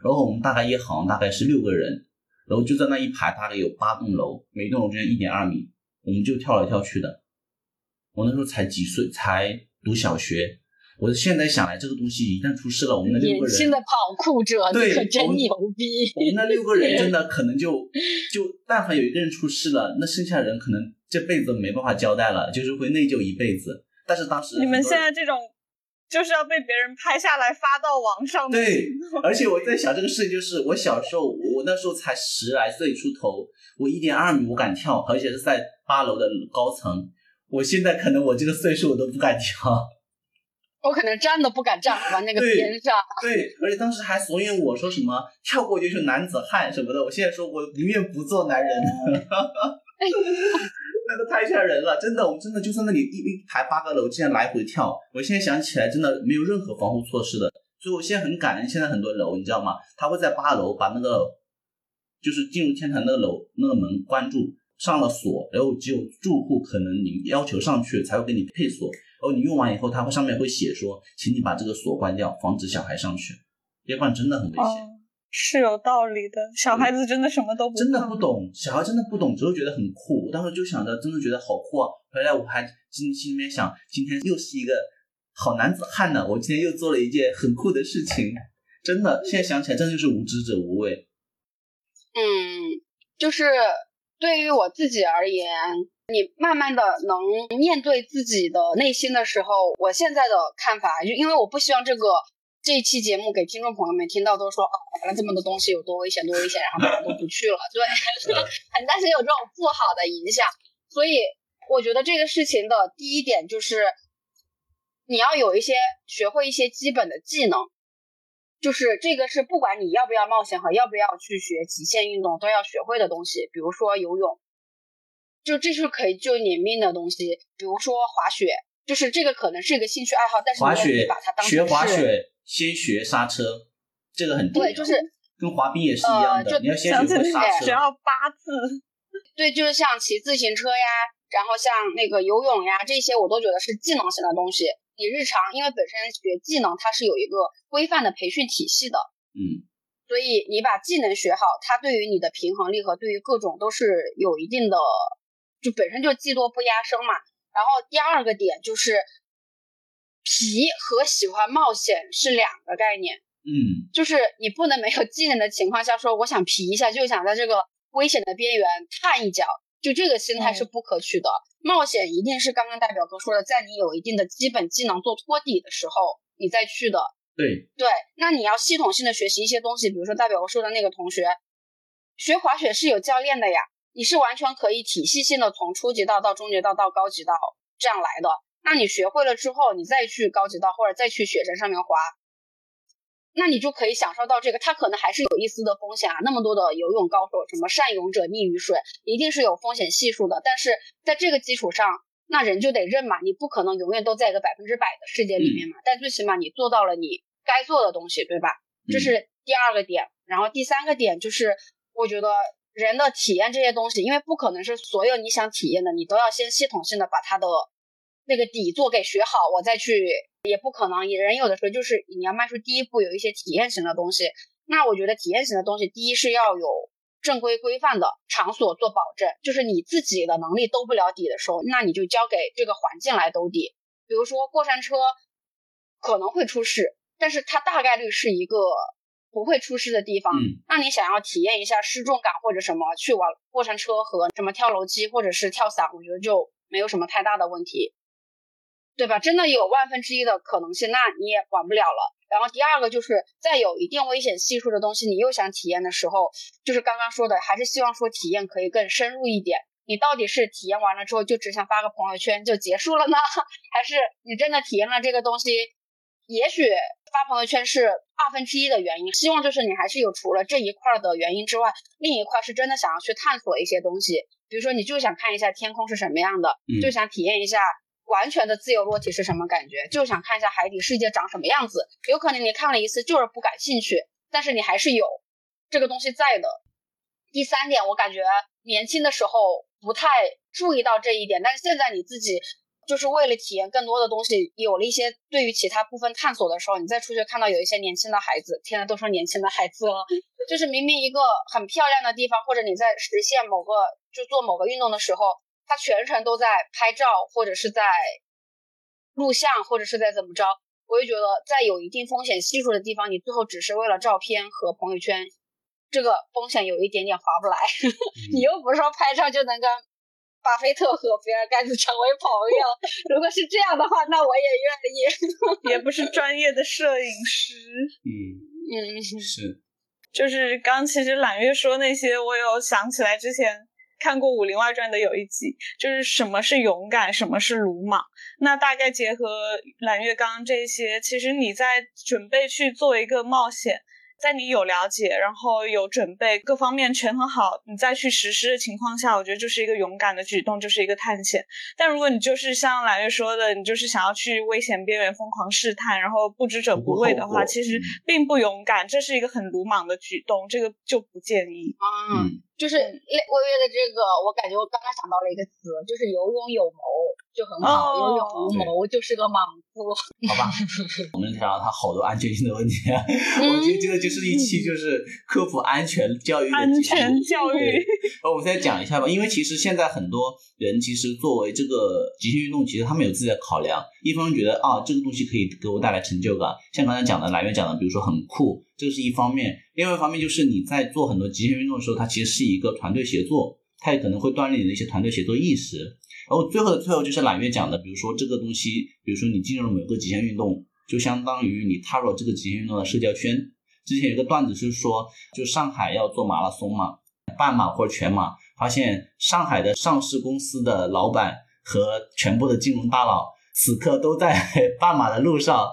然后我们大概一行大概是六个人，然后就在那一排大概有八栋楼，每栋楼之间一点二米，我们就跳来跳去的。我那时候才几岁，才读小学。我现在想来，这个东西一旦出事了，我们那六个人，现在的跑酷者，对，可真牛逼。我们那六个人真的 可能就就，但凡有一个人出事了，那剩下人可能这辈子没办法交代了，就是会内疚一辈子。但是当时你们现在这种，就是要被别人拍下来发到网上。对，而且我在想这个事情，就是我小时候，我那时候才十来岁出头，我一点二米我敢跳，而且是在八楼的高层。我现在可能我这个岁数我都不敢跳，我可能站都不敢站往那个边上。对，而且当时还怂恿我说什么跳过就是男子汉什么的。我现在说我宁愿不做男人，那个太吓人了，真的，我们真的就在那里一一排八个楼竟然来回跳。我现在想起来真的没有任何防护措施的，所以我现在很感恩现在很多楼，你知道吗？他会在八楼把那个就是进入天台那个楼那个门关住。上了锁，然后只有住户可能你要求上去才会给你配锁，然后你用完以后，它会上面会写说，请你把这个锁关掉，防止小孩上去，要不然真的很危险。是有道理的，小孩子真的什么都不真的不懂，小孩真的不懂，只会觉得很酷。我当时就想着，真的觉得好酷啊！回来我还心心里面想，今天又是一个好男子汉呢，我今天又做了一件很酷的事情。真的，现在想起来，真的就是无知者无畏。嗯，就是。对于我自己而言，你慢慢的能面对自己的内心的时候，我现在的看法，就因为我不希望这个这一期节目给听众朋友们听到都说，哦，玩了这么多东西有多危险，多危险，然后大家都不去了，对，很担心有这种不好的影响。所以我觉得这个事情的第一点就是，你要有一些学会一些基本的技能，就是这个是不管你要不要冒险和要不要去学极限运动都要学会的东西，比如说游泳，就这是可以救你命的东西，比如说滑雪。就是这个可能是一个兴趣爱好，但是你把它当成学滑雪，先学刹车，这个很重要。对，就是跟滑冰也是一样的，你要先学会刹车。只要八字。对，就是像骑自行车呀，然后像那个游泳呀，这些我都觉得是技能型的东西。你日常因为本身学技能，它是有一个规范的培训体系的。嗯。所以你把技能学好，它对于你的平衡力和对于各种都是有一定的，就本身就技多不压身嘛。然后第二个点就是，皮和喜欢冒险是两个概念。嗯，就是你不能没有技能的情况下说我想皮一下，就想在这个危险的边缘探一脚，就这个心态是不可取的。冒险一定是刚刚大表哥说的，在你有一定的基本技能做托底的时候，你再去的。对对，那你要系统性的学习一些东西，比如说代表哥说的那个同学，学滑雪是有教练的呀。你是完全可以体系性的从初级道到中级道到高级道这样来的。那你学会了之后，你再去高级道或者再去雪山上面滑，那你就可以享受到这个。它可能还是有一丝的风险啊，那么多的游泳高手，什么善泳者溺于水，一定是有风险系数的。但是在这个基础上，那人就得认嘛，你不可能永远都在一个百分之百的世界里面嘛。但最起码你做到了你该做的东西，对吧？这是第二个点。然后第三个点就是，我觉得。人的体验这些东西，因为不可能是所有你想体验的，你都要先系统性的把它的那个底座给学好，我再去，也不可能。人有的时候就是你要迈出第一步，有一些体验型的东西。那我觉得体验型的东西，第一是要有正规规范的场所做保证，就是你自己的能力兜不了底的时候，那你就交给这个环境来兜底。比如说过山车可能会出事，但是它大概率是一个。不会出事的地方，那你想要体验一下失重感或者什么，去玩过山车和什么跳楼机或者是跳伞，我觉得就没有什么太大的问题，对吧？真的有万分之一的可能性，那你也管不了了。然后第二个就是在有一定危险系数的东西，你又想体验的时候，就是刚刚说的，还是希望说体验可以更深入一点。你到底是体验完了之后就只想发个朋友圈就结束了呢，还是你真的体验了这个东西？也许发朋友圈是二分之一的原因，希望就是你还是有除了这一块的原因之外，另一块是真的想要去探索一些东西，比如说你就想看一下天空是什么样的，就想体验一下完全的自由落体是什么感觉，就想看一下海底世界长什么样子。有可能你看了一次就是不感兴趣，但是你还是有这个东西在的。第三点，我感觉年轻的时候不太注意到这一点，但是现在你自己。就是为了体验更多的东西，有了一些对于其他部分探索的时候，你再出去看到有一些年轻的孩子，天呐，都说年轻的孩子了，就是明明一个很漂亮的地方，或者你在实现某个就做某个运动的时候，他全程都在拍照，或者是在录像，或者是在怎么着，我就觉得在有一定风险系数的地方，你最后只是为了照片和朋友圈，这个风险有一点点划不来，你又不是说拍照就能跟。巴菲特和比尔盖茨成为朋友，如果是这样的话，那我也愿意。也不是专业的摄影师。嗯嗯，是。就是刚其实揽月说那些，我有想起来之前看过《武林外传》的有一集，就是什么是勇敢，什么是鲁莽。那大概结合蓝月刚刚这些，其实你在准备去做一个冒险。在你有了解，然后有准备，各方面权衡好，你再去实施的情况下，我觉得就是一个勇敢的举动，就是一个探险。但如果你就是像蓝月说的，你就是想要去危险边缘疯狂试探，然后不知者不畏的话，其实并不勇敢，这是一个很鲁莽的举动，这个就不建议。嗯，就是微微的这个，我感觉我刚刚想到了一个词，就是有勇有谋。就很好，有勇无谋就是个莽夫。好吧，我们聊到他好多安全性的问题，我觉得这个就是一期就是科普安全教育的。安全教育。呃，我们再讲一下吧，因为其实现在很多人其实作为这个极限运动，其实他们有自己的考量。一方面觉得啊，这个东西可以给我带来成就感，像刚才讲的来源讲的，比如说很酷，这是一方面；另外一方面就是你在做很多极限运动的时候，它其实是一个团队协作，它也可能会锻炼你的一些团队协作意识。然后最后的最后就是揽月讲的，比如说这个东西，比如说你进入了某个极限运动，就相当于你踏入了这个极限运动的社交圈。之前有个段子是说，就上海要做马拉松嘛，半马或者全马，发现上海的上市公司的老板和全部的金融大佬此刻都在 半马的路上，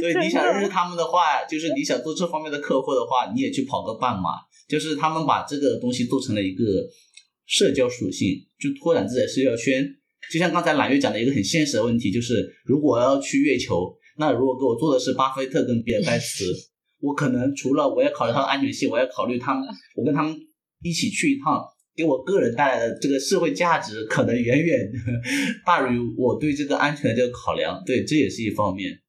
所以你想认识他们的话，就是你想做这方面的客户的话，你也去跑个半马，就是他们把这个东西做成了一个社交属性，就拓展自己的社交圈。就像刚才揽月讲的一个很现实的问题，就是如果要去月球，那如果给我做的是巴菲特跟比尔盖茨。我可能除了我要考虑它的安全性，我要考虑他们，我跟他们一起去一趟，给我个人带来的这个社会价值，可能远远 大于我对这个安全的这个考量。对，这也是一方面。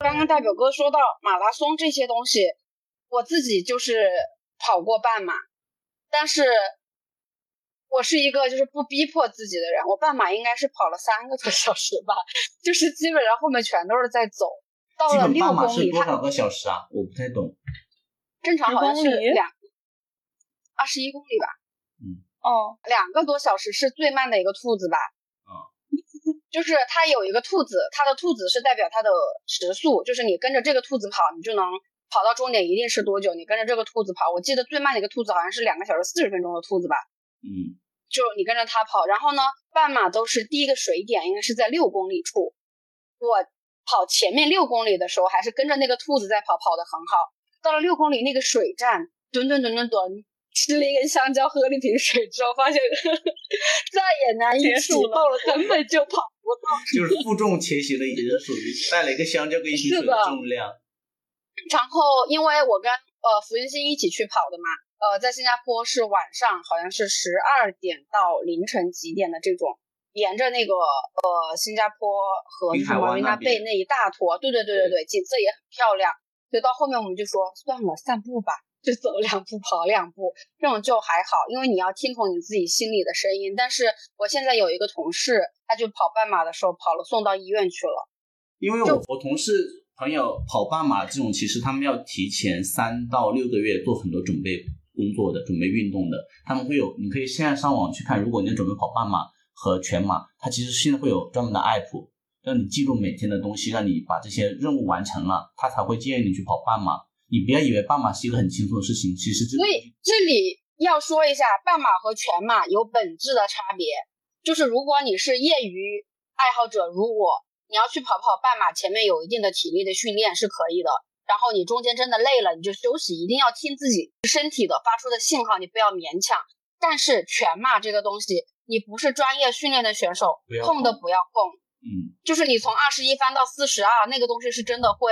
刚刚代表哥说到马拉松这些东西，我自己就是跑过半马，但是我是一个就是不逼迫自己的人，我半马应该是跑了三个多小时吧，就是基本上后面全都是在走。到了六公里，多少个小时啊？我不太懂。正常好像是两二十一公里吧。嗯。哦，两个多小时是最慢的一个兔子吧？啊。就是它有一个兔子，它的兔子是代表它的时速，就是你跟着这个兔子跑，你就能跑到终点一定是多久？你跟着这个兔子跑，我记得最慢的一个兔子好像是两个小时四十分钟的兔子吧？嗯。就你跟着他跑，然后呢，半马都是第一个水点应该是在六公里处，我。跑前面六公里的时候，还是跟着那个兔子在跑，跑得很好。到了六公里那个水站，蹲蹲蹲蹲蹲，吃了一根香蕉，喝了一瓶水之后，发现 再也难以起步了，根本就跑不动。就是负重前行的，已经属于带了一个香蕉跟一瓶水的重量。然后，因为我跟呃福云星一起去跑的嘛，呃，在新加坡是晚上，好像是十二点到凌晨几点的这种。沿着那个呃新加坡和马维纳贝那一大坨，对对对对对，景色也很漂亮。所以到后面我们就说算了，散步吧，就走两步跑两步，这种就还好，因为你要听从你自己心里的声音。但是我现在有一个同事，他就跑半马的时候跑了，送到医院去了。因为我我同事朋友跑半马这种，其实他们要提前三到六个月做很多准备工作的，准备运动的。他们会有，你可以现在上网去看，如果你准备跑半马。和全马，它其实现在会有专门的 app，让你记录每天的东西，让你把这些任务完成了，它才会建议你去跑半马。你不要以为半马是一个很轻松的事情，其实所以这里要说一下，半马和全马有本质的差别。就是如果你是业余爱好者，如果你要去跑跑半马，前面有一定的体力的训练是可以的。然后你中间真的累了，你就休息，一定要听自己身体的发出的信号，你不要勉强。但是全马这个东西。你不是专业训练的选手，碰都不要碰。嗯，就是你从二十一翻到四十二，那个东西是真的会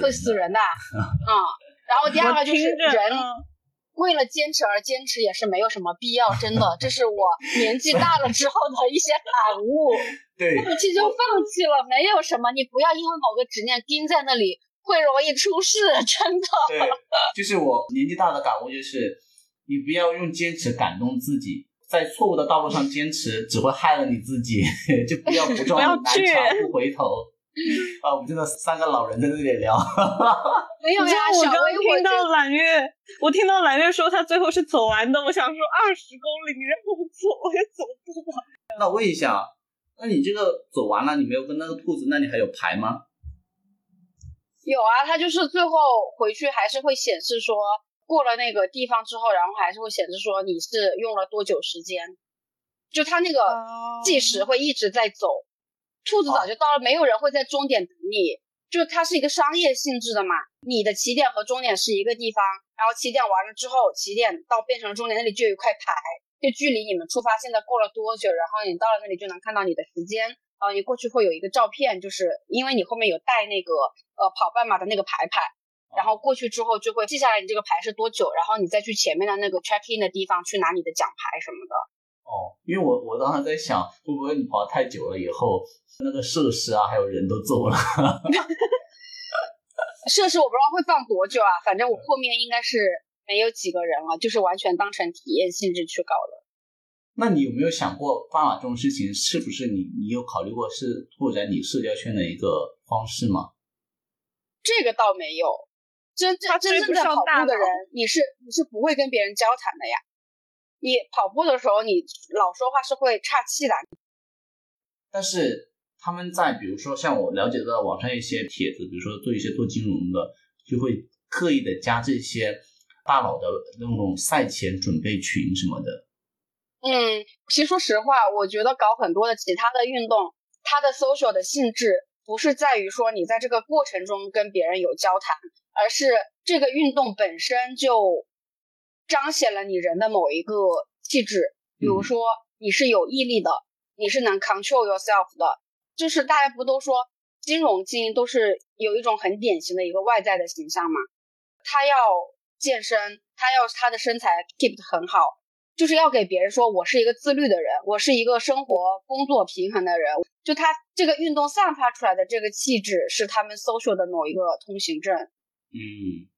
会死人的。嗯，然后第二个就是人为了坚持而坚持也是没有什么必要，真的，这是我 年纪大了之后的一些感悟。对，放弃就放弃了，没有什么，你不要因为某个执念盯在那里，会容易出事，真的。对，就是我年纪大的感悟就是，你不要用坚持感动自己。在错误的道路上坚持，只会害了你自己。就不要不 撞南墙不回头。啊，我们真的三个老人在这里聊。没有呀，我刚听到揽月，我听到揽月说他最后是走完的。我想说二十公里，你让我走，我也走不完。那我问一下，那你这个走完了，你没有跟那个兔子，那你还有牌吗？有啊，它就是最后回去还是会显示说。过了那个地方之后，然后还是会显示说你是用了多久时间，就它那个计时会一直在走。兔子早就到了，没有人会在终点等你，就它是一个商业性质的嘛。你的起点和终点是一个地方，然后起点完了之后，起点到变成了终点那里就有一块牌，就距离你们出发现在过了多久，然后你到了那里就能看到你的时间，你过去会有一个照片，就是因为你后面有带那个呃跑半马的那个牌牌。然后过去之后就会记下来你这个牌是多久，然后你再去前面的那个 check in 的地方去拿你的奖牌什么的。哦，因为我我当时在想，会不会你跑太久了以后，那个设施啊还有人都走了。设施我不知道会放多久啊，反正我后面应该是没有几个人了，就是完全当成体验性质去搞的。那你有没有想过，办法这种事情是不是你你有考虑过是拓展你社交圈的一个方式吗？这个倒没有。真真真正在跑步的人，你是你是不会跟别人交谈的呀。你跑步的时候，你老说话是会岔气的。但是他们在比如说像我了解到网上一些帖子，比如说做一些做金融的，就会刻意的加这些大佬的那种赛前准备群什么的。嗯，其实说实话，我觉得搞很多的其他的运动，它的 social 的性质不是在于说你在这个过程中跟别人有交谈，而是这个运动本身就彰显了你人的某一个气质。比如说你是有毅力的，你是能 control yourself 的，就是大家不都说金融精英都是有一种很典型的一个外在的形象嘛？他要健身，他要他的身材 keep 的很好，就是要给别人说我是一个自律的人，我是一个生活工作平衡的人。就他这个运动散发出来的这个气质，是他们 social 的某一个通行证。嗯，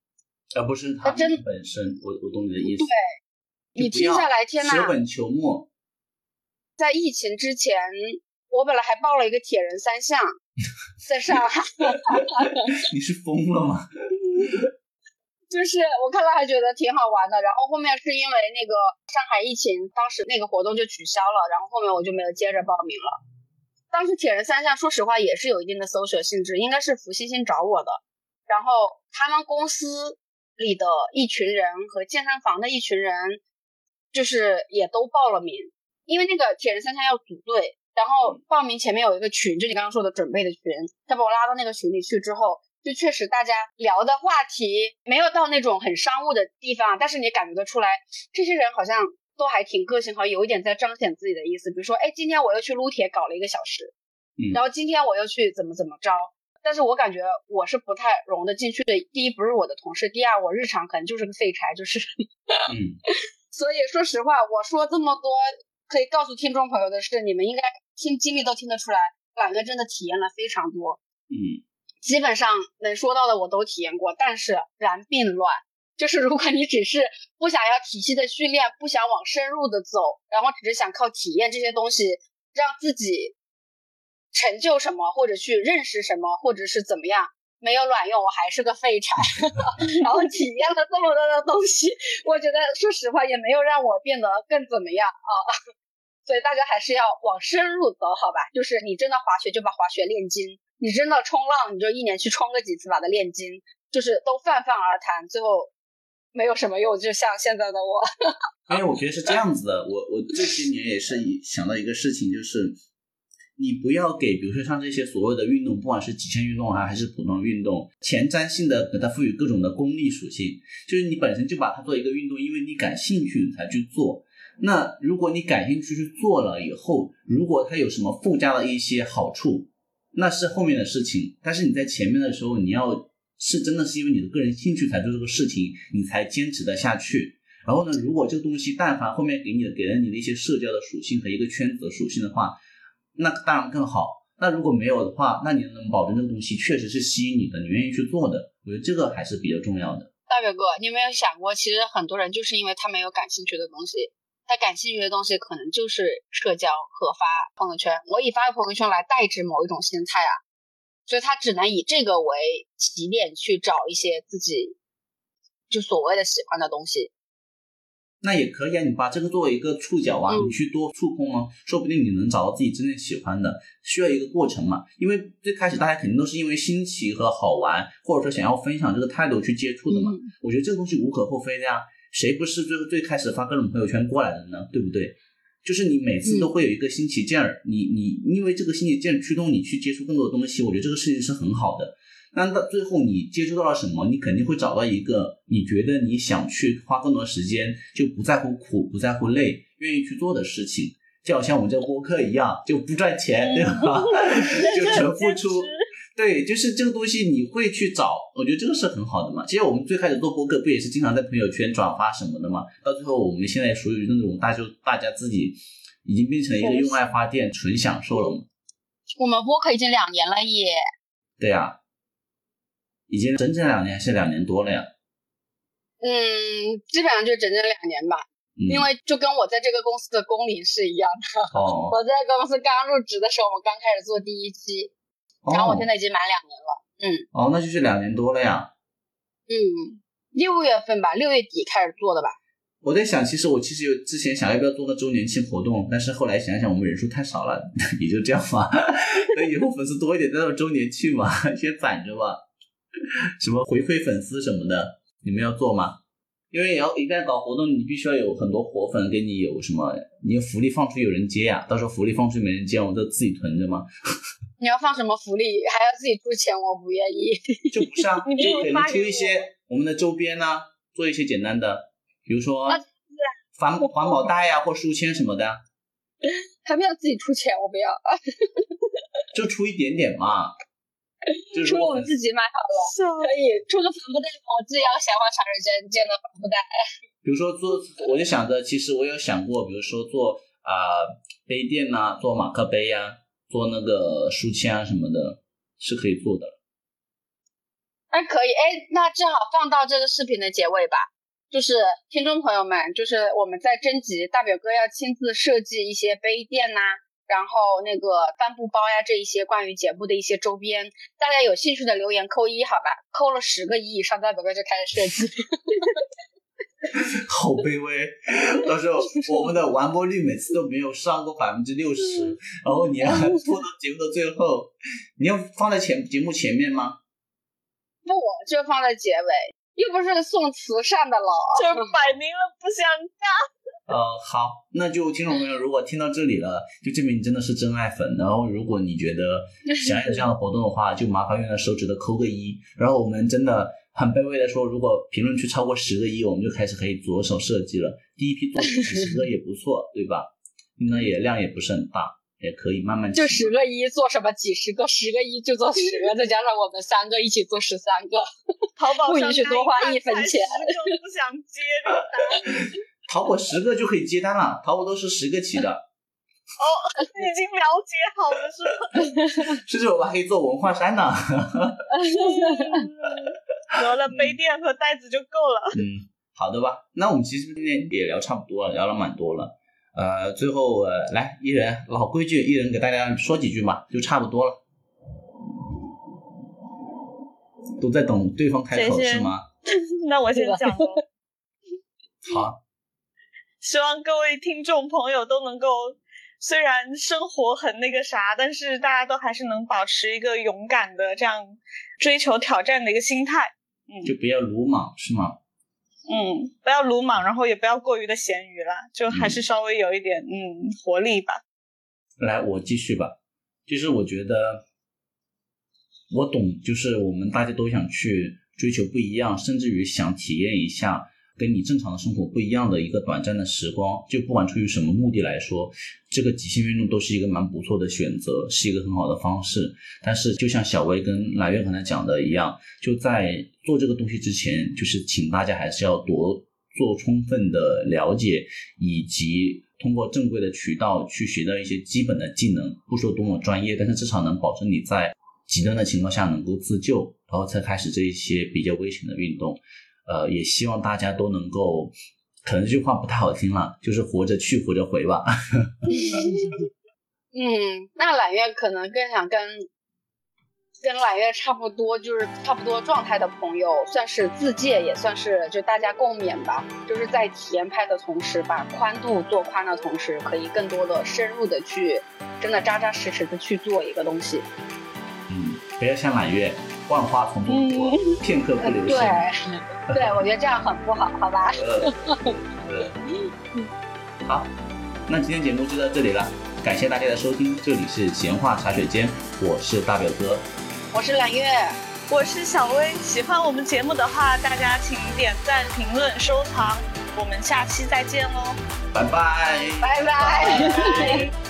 而不是他真本身。我我懂你的意思。对，你听下来，天呐，舍本求末。在疫情之前，我本来还报了一个铁人三项，在上海。你是疯了吗？就是我看了还觉得挺好玩的，然后后面是因为那个上海疫情，当时那个活动就取消了，然后后面我就没有接着报名了。当时铁人三项说实话也是有一定的 social 性质，应该是福星星找我的，然后他们公司里的一群人和健身房的一群人，就是也都报了名，因为那个铁人三项要组队，然后报名前面有一个群，就你刚刚说的准备的群，他把我拉到那个群里去之后。就确实，大家聊的话题没有到那种很商务的地方，但是你感觉得出来，这些人好像都还挺个性，好像有一点在彰显自己的意思。比如说，哎，今天我又去撸铁搞了一个小时，嗯，然后今天我又去怎么怎么着。但是我感觉我是不太融得进去的。第一，不是我的同事；第二，我日常可能就是个废柴，就是，嗯。所以说实话，我说这么多，可以告诉听众朋友的是，你们应该听经历都听得出来，两个真的体验了非常多，嗯。基本上能说到的我都体验过，但是然并卵，就是如果你只是不想要体系的训练，不想往深入的走，然后只是想靠体验这些东西让自己成就什么，或者去认识什么，或者是怎么样，没有卵用，我还是个废柴。然后体验了这么多的东西，我觉得说实话也没有让我变得更怎么样啊。所以大家还是要往深入走，好吧？就是你真的滑雪，就把滑雪练精。你真的冲浪，你就一年去冲个几次，把它练精，就是都泛泛而谈，最后没有什么用，就像现在的我。因为我觉得是这样子的，我我这些年也是想到一个事情，就是你不要给，比如说像这些所谓的运动，不管是极限运动啊，还是普通运动，前瞻性的给它赋予各种的功利属性，就是你本身就把它做一个运动，因为你感兴趣你才去做。那如果你感兴趣去做了以后，如果它有什么附加的一些好处。那是后面的事情，但是你在前面的时候，你要是真的是因为你的个人兴趣才做这个事情，你才坚持的下去。然后呢，如果这个东西但凡后面给你的给了你的一些社交的属性和一个圈子的属性的话，那当然更好。那如果没有的话，那你能保证这个东西确实是吸引你的，你愿意去做的，我觉得这个还是比较重要的。大表哥，你有没有想过，其实很多人就是因为他没有感兴趣的东西。他感兴趣的东西可能就是社交和发朋友圈，我以发个朋友圈来代指某一种心态啊，所以他只能以这个为起点去找一些自己就所谓的喜欢的东西。那也可以啊，你把这个作为一个触角啊，你去多触碰啊，说不定你能找到自己真正喜欢的。需要一个过程嘛，因为最开始大家肯定都是因为新奇和好玩，或者说想要分享这个态度去接触的嘛。我觉得这个东西无可厚非的呀。谁不是最最开始发各种朋友圈过来的呢？对不对？就是你每次都会有一个新奇劲儿，你你因为这个新奇劲儿驱动你去接触更多的东西，我觉得这个事情是很好的。那到最后你接触到了什么，你肯定会找到一个你觉得你想去花更多时间，就不在乎苦不在乎累，愿意去做的事情，就好像我们这个播客一样，就不赚钱，对吧？就纯付出。对，就是这个东西你会去找，我觉得这个是很好的嘛。其实我们最开始做播客不也是经常在朋友圈转发什么的嘛？到最后我们现在属于那种大就大家自己已经变成一个用爱发电，纯享受了嘛。我们播客已经两年了耶。对呀，已经整整两年还是两年多了呀？嗯，基本上就整整两年吧。因为就跟我在这个公司的工龄是一样的。哦。我在公司刚入职的时候，我们刚开始做第一期。然后我现在已经满两年了，嗯，哦，那就是两年多了呀，嗯，六月份吧，六月底开始做的吧。我在想，其实我其实有之前想要不要做个周年庆活动，但是后来想想我们人数太少了，也就这样吧。等以后粉丝多一点再做周年庆嘛，先攒着吧。什么回馈粉丝什么的，你们要做吗？因为要一旦搞活动，你必须要有很多活粉给你有什么，你有福利放出去有人接呀，到时候福利放出去没人接，我就自己囤着嘛。你要放什么福利，还要自己出钱，我不愿意。就不是啊，你就可能出一些我们的周边呢、做一些简单的，比如说啊环环保袋呀、或书签什么的，还不要自己出钱，我不要，就出一点点嘛。就是出如果粉我自己买好了。笑可以出个帆布袋，我自己要闲话长时间建的帆布袋。比如说做，我就想着，其实我有想过，比如说做啊、杯垫呐、做马克杯呀、做那个书签啊什么的，是可以做的。哎，可以，哎，那正好放到这个视频的结尾吧。就是听众朋友们，就是我们在征集大表哥要亲自设计一些杯垫呐、然后那个帆布包呀，这一些关于节目的一些周边，大家有兴趣的留言扣一，好吧？扣了十个一以上，大表哥就开始设计。好卑微，到时候我们的完播率每次都没有上过百分之六十，然后你要拖到节目的最后，你要放在前节目前面吗？不，就放在结尾，又不是送慈善的了。就是摆明了不想干。呃，好，那就听众朋友，如果听到这里了，就证明你真的是真爱粉。然后，如果你觉得 想有这样的活动的话，就麻烦用手指头扣个一。然后我们真的很卑微的说，如果评论区超过十个一，我们就开始可以着手设计了。第一批做几十个也不错，对吧？那也量也不是很大，也可以慢慢就起十个一做什么？几十个，十个一就做十个，再加上我们三个一起做十三个。淘宝上不允许多花一分钱十个不想接这个单。淘宝十个就可以接单了，淘宝都是十个起的，哦，已经了解好了是吗？甚至我们还可以做文化衫呢。得了杯垫和袋子就够了。嗯，好的吧。那我们其实今天也聊差不多了，聊了蛮多了。呃，最后呃，来一人老规矩，一人给大家说几句嘛，就差不多了。都在等对方开口是吗？那我先讲喽。好，希望各位听众朋友都能够，虽然生活很那个啥，但是大家都还是能保持一个勇敢的这样追求挑战的一个心态。嗯就不要鲁莽是吗？嗯，不要鲁莽，然后也不要过于的咸鱼啦，就还是稍微有一点嗯活力吧。来，我继续吧。就是我觉得，我懂，就是我们大家都想去追求不一样，甚至于想体验一下跟你正常的生活不一样的一个短暂的时光。就不管出于什么目的来说，这个极限运动都是一个蛮不错的选择，是一个很好的方式。但是，就像小薇跟蓝月刚才讲的一样，就在做这个东西之前，就是请大家还是要多做充分的了解，以及通过正规的渠道去学到一些基本的技能，不说多么专业，但是至少能保证你在极端的情况下能够自救，然后才开始这一些比较危险的运动。呃，也希望大家都能够，可能这句话不太好听了，就是活着去，活着回吧。嗯，那揽月可能更想跟跟揽月差不多，就是差不多状态的朋友，算是自介，也算是就大家共勉吧。就是在体验派的同时，把宽度做宽的同时，可以更多的深入的去，真的扎扎实实的去做一个东西。嗯，不要像揽月，万花丛中过，片刻不留对。，对，我觉得这样很不好，好吧？好，那今天节目就到这里了，感谢大家的收听，这里是闲话茶水间，我是大表哥，我是揽月，我是小薇，喜欢我们节目的话，大家请点赞、评论、收藏，我们下期再见喽，拜拜。拜拜。拜。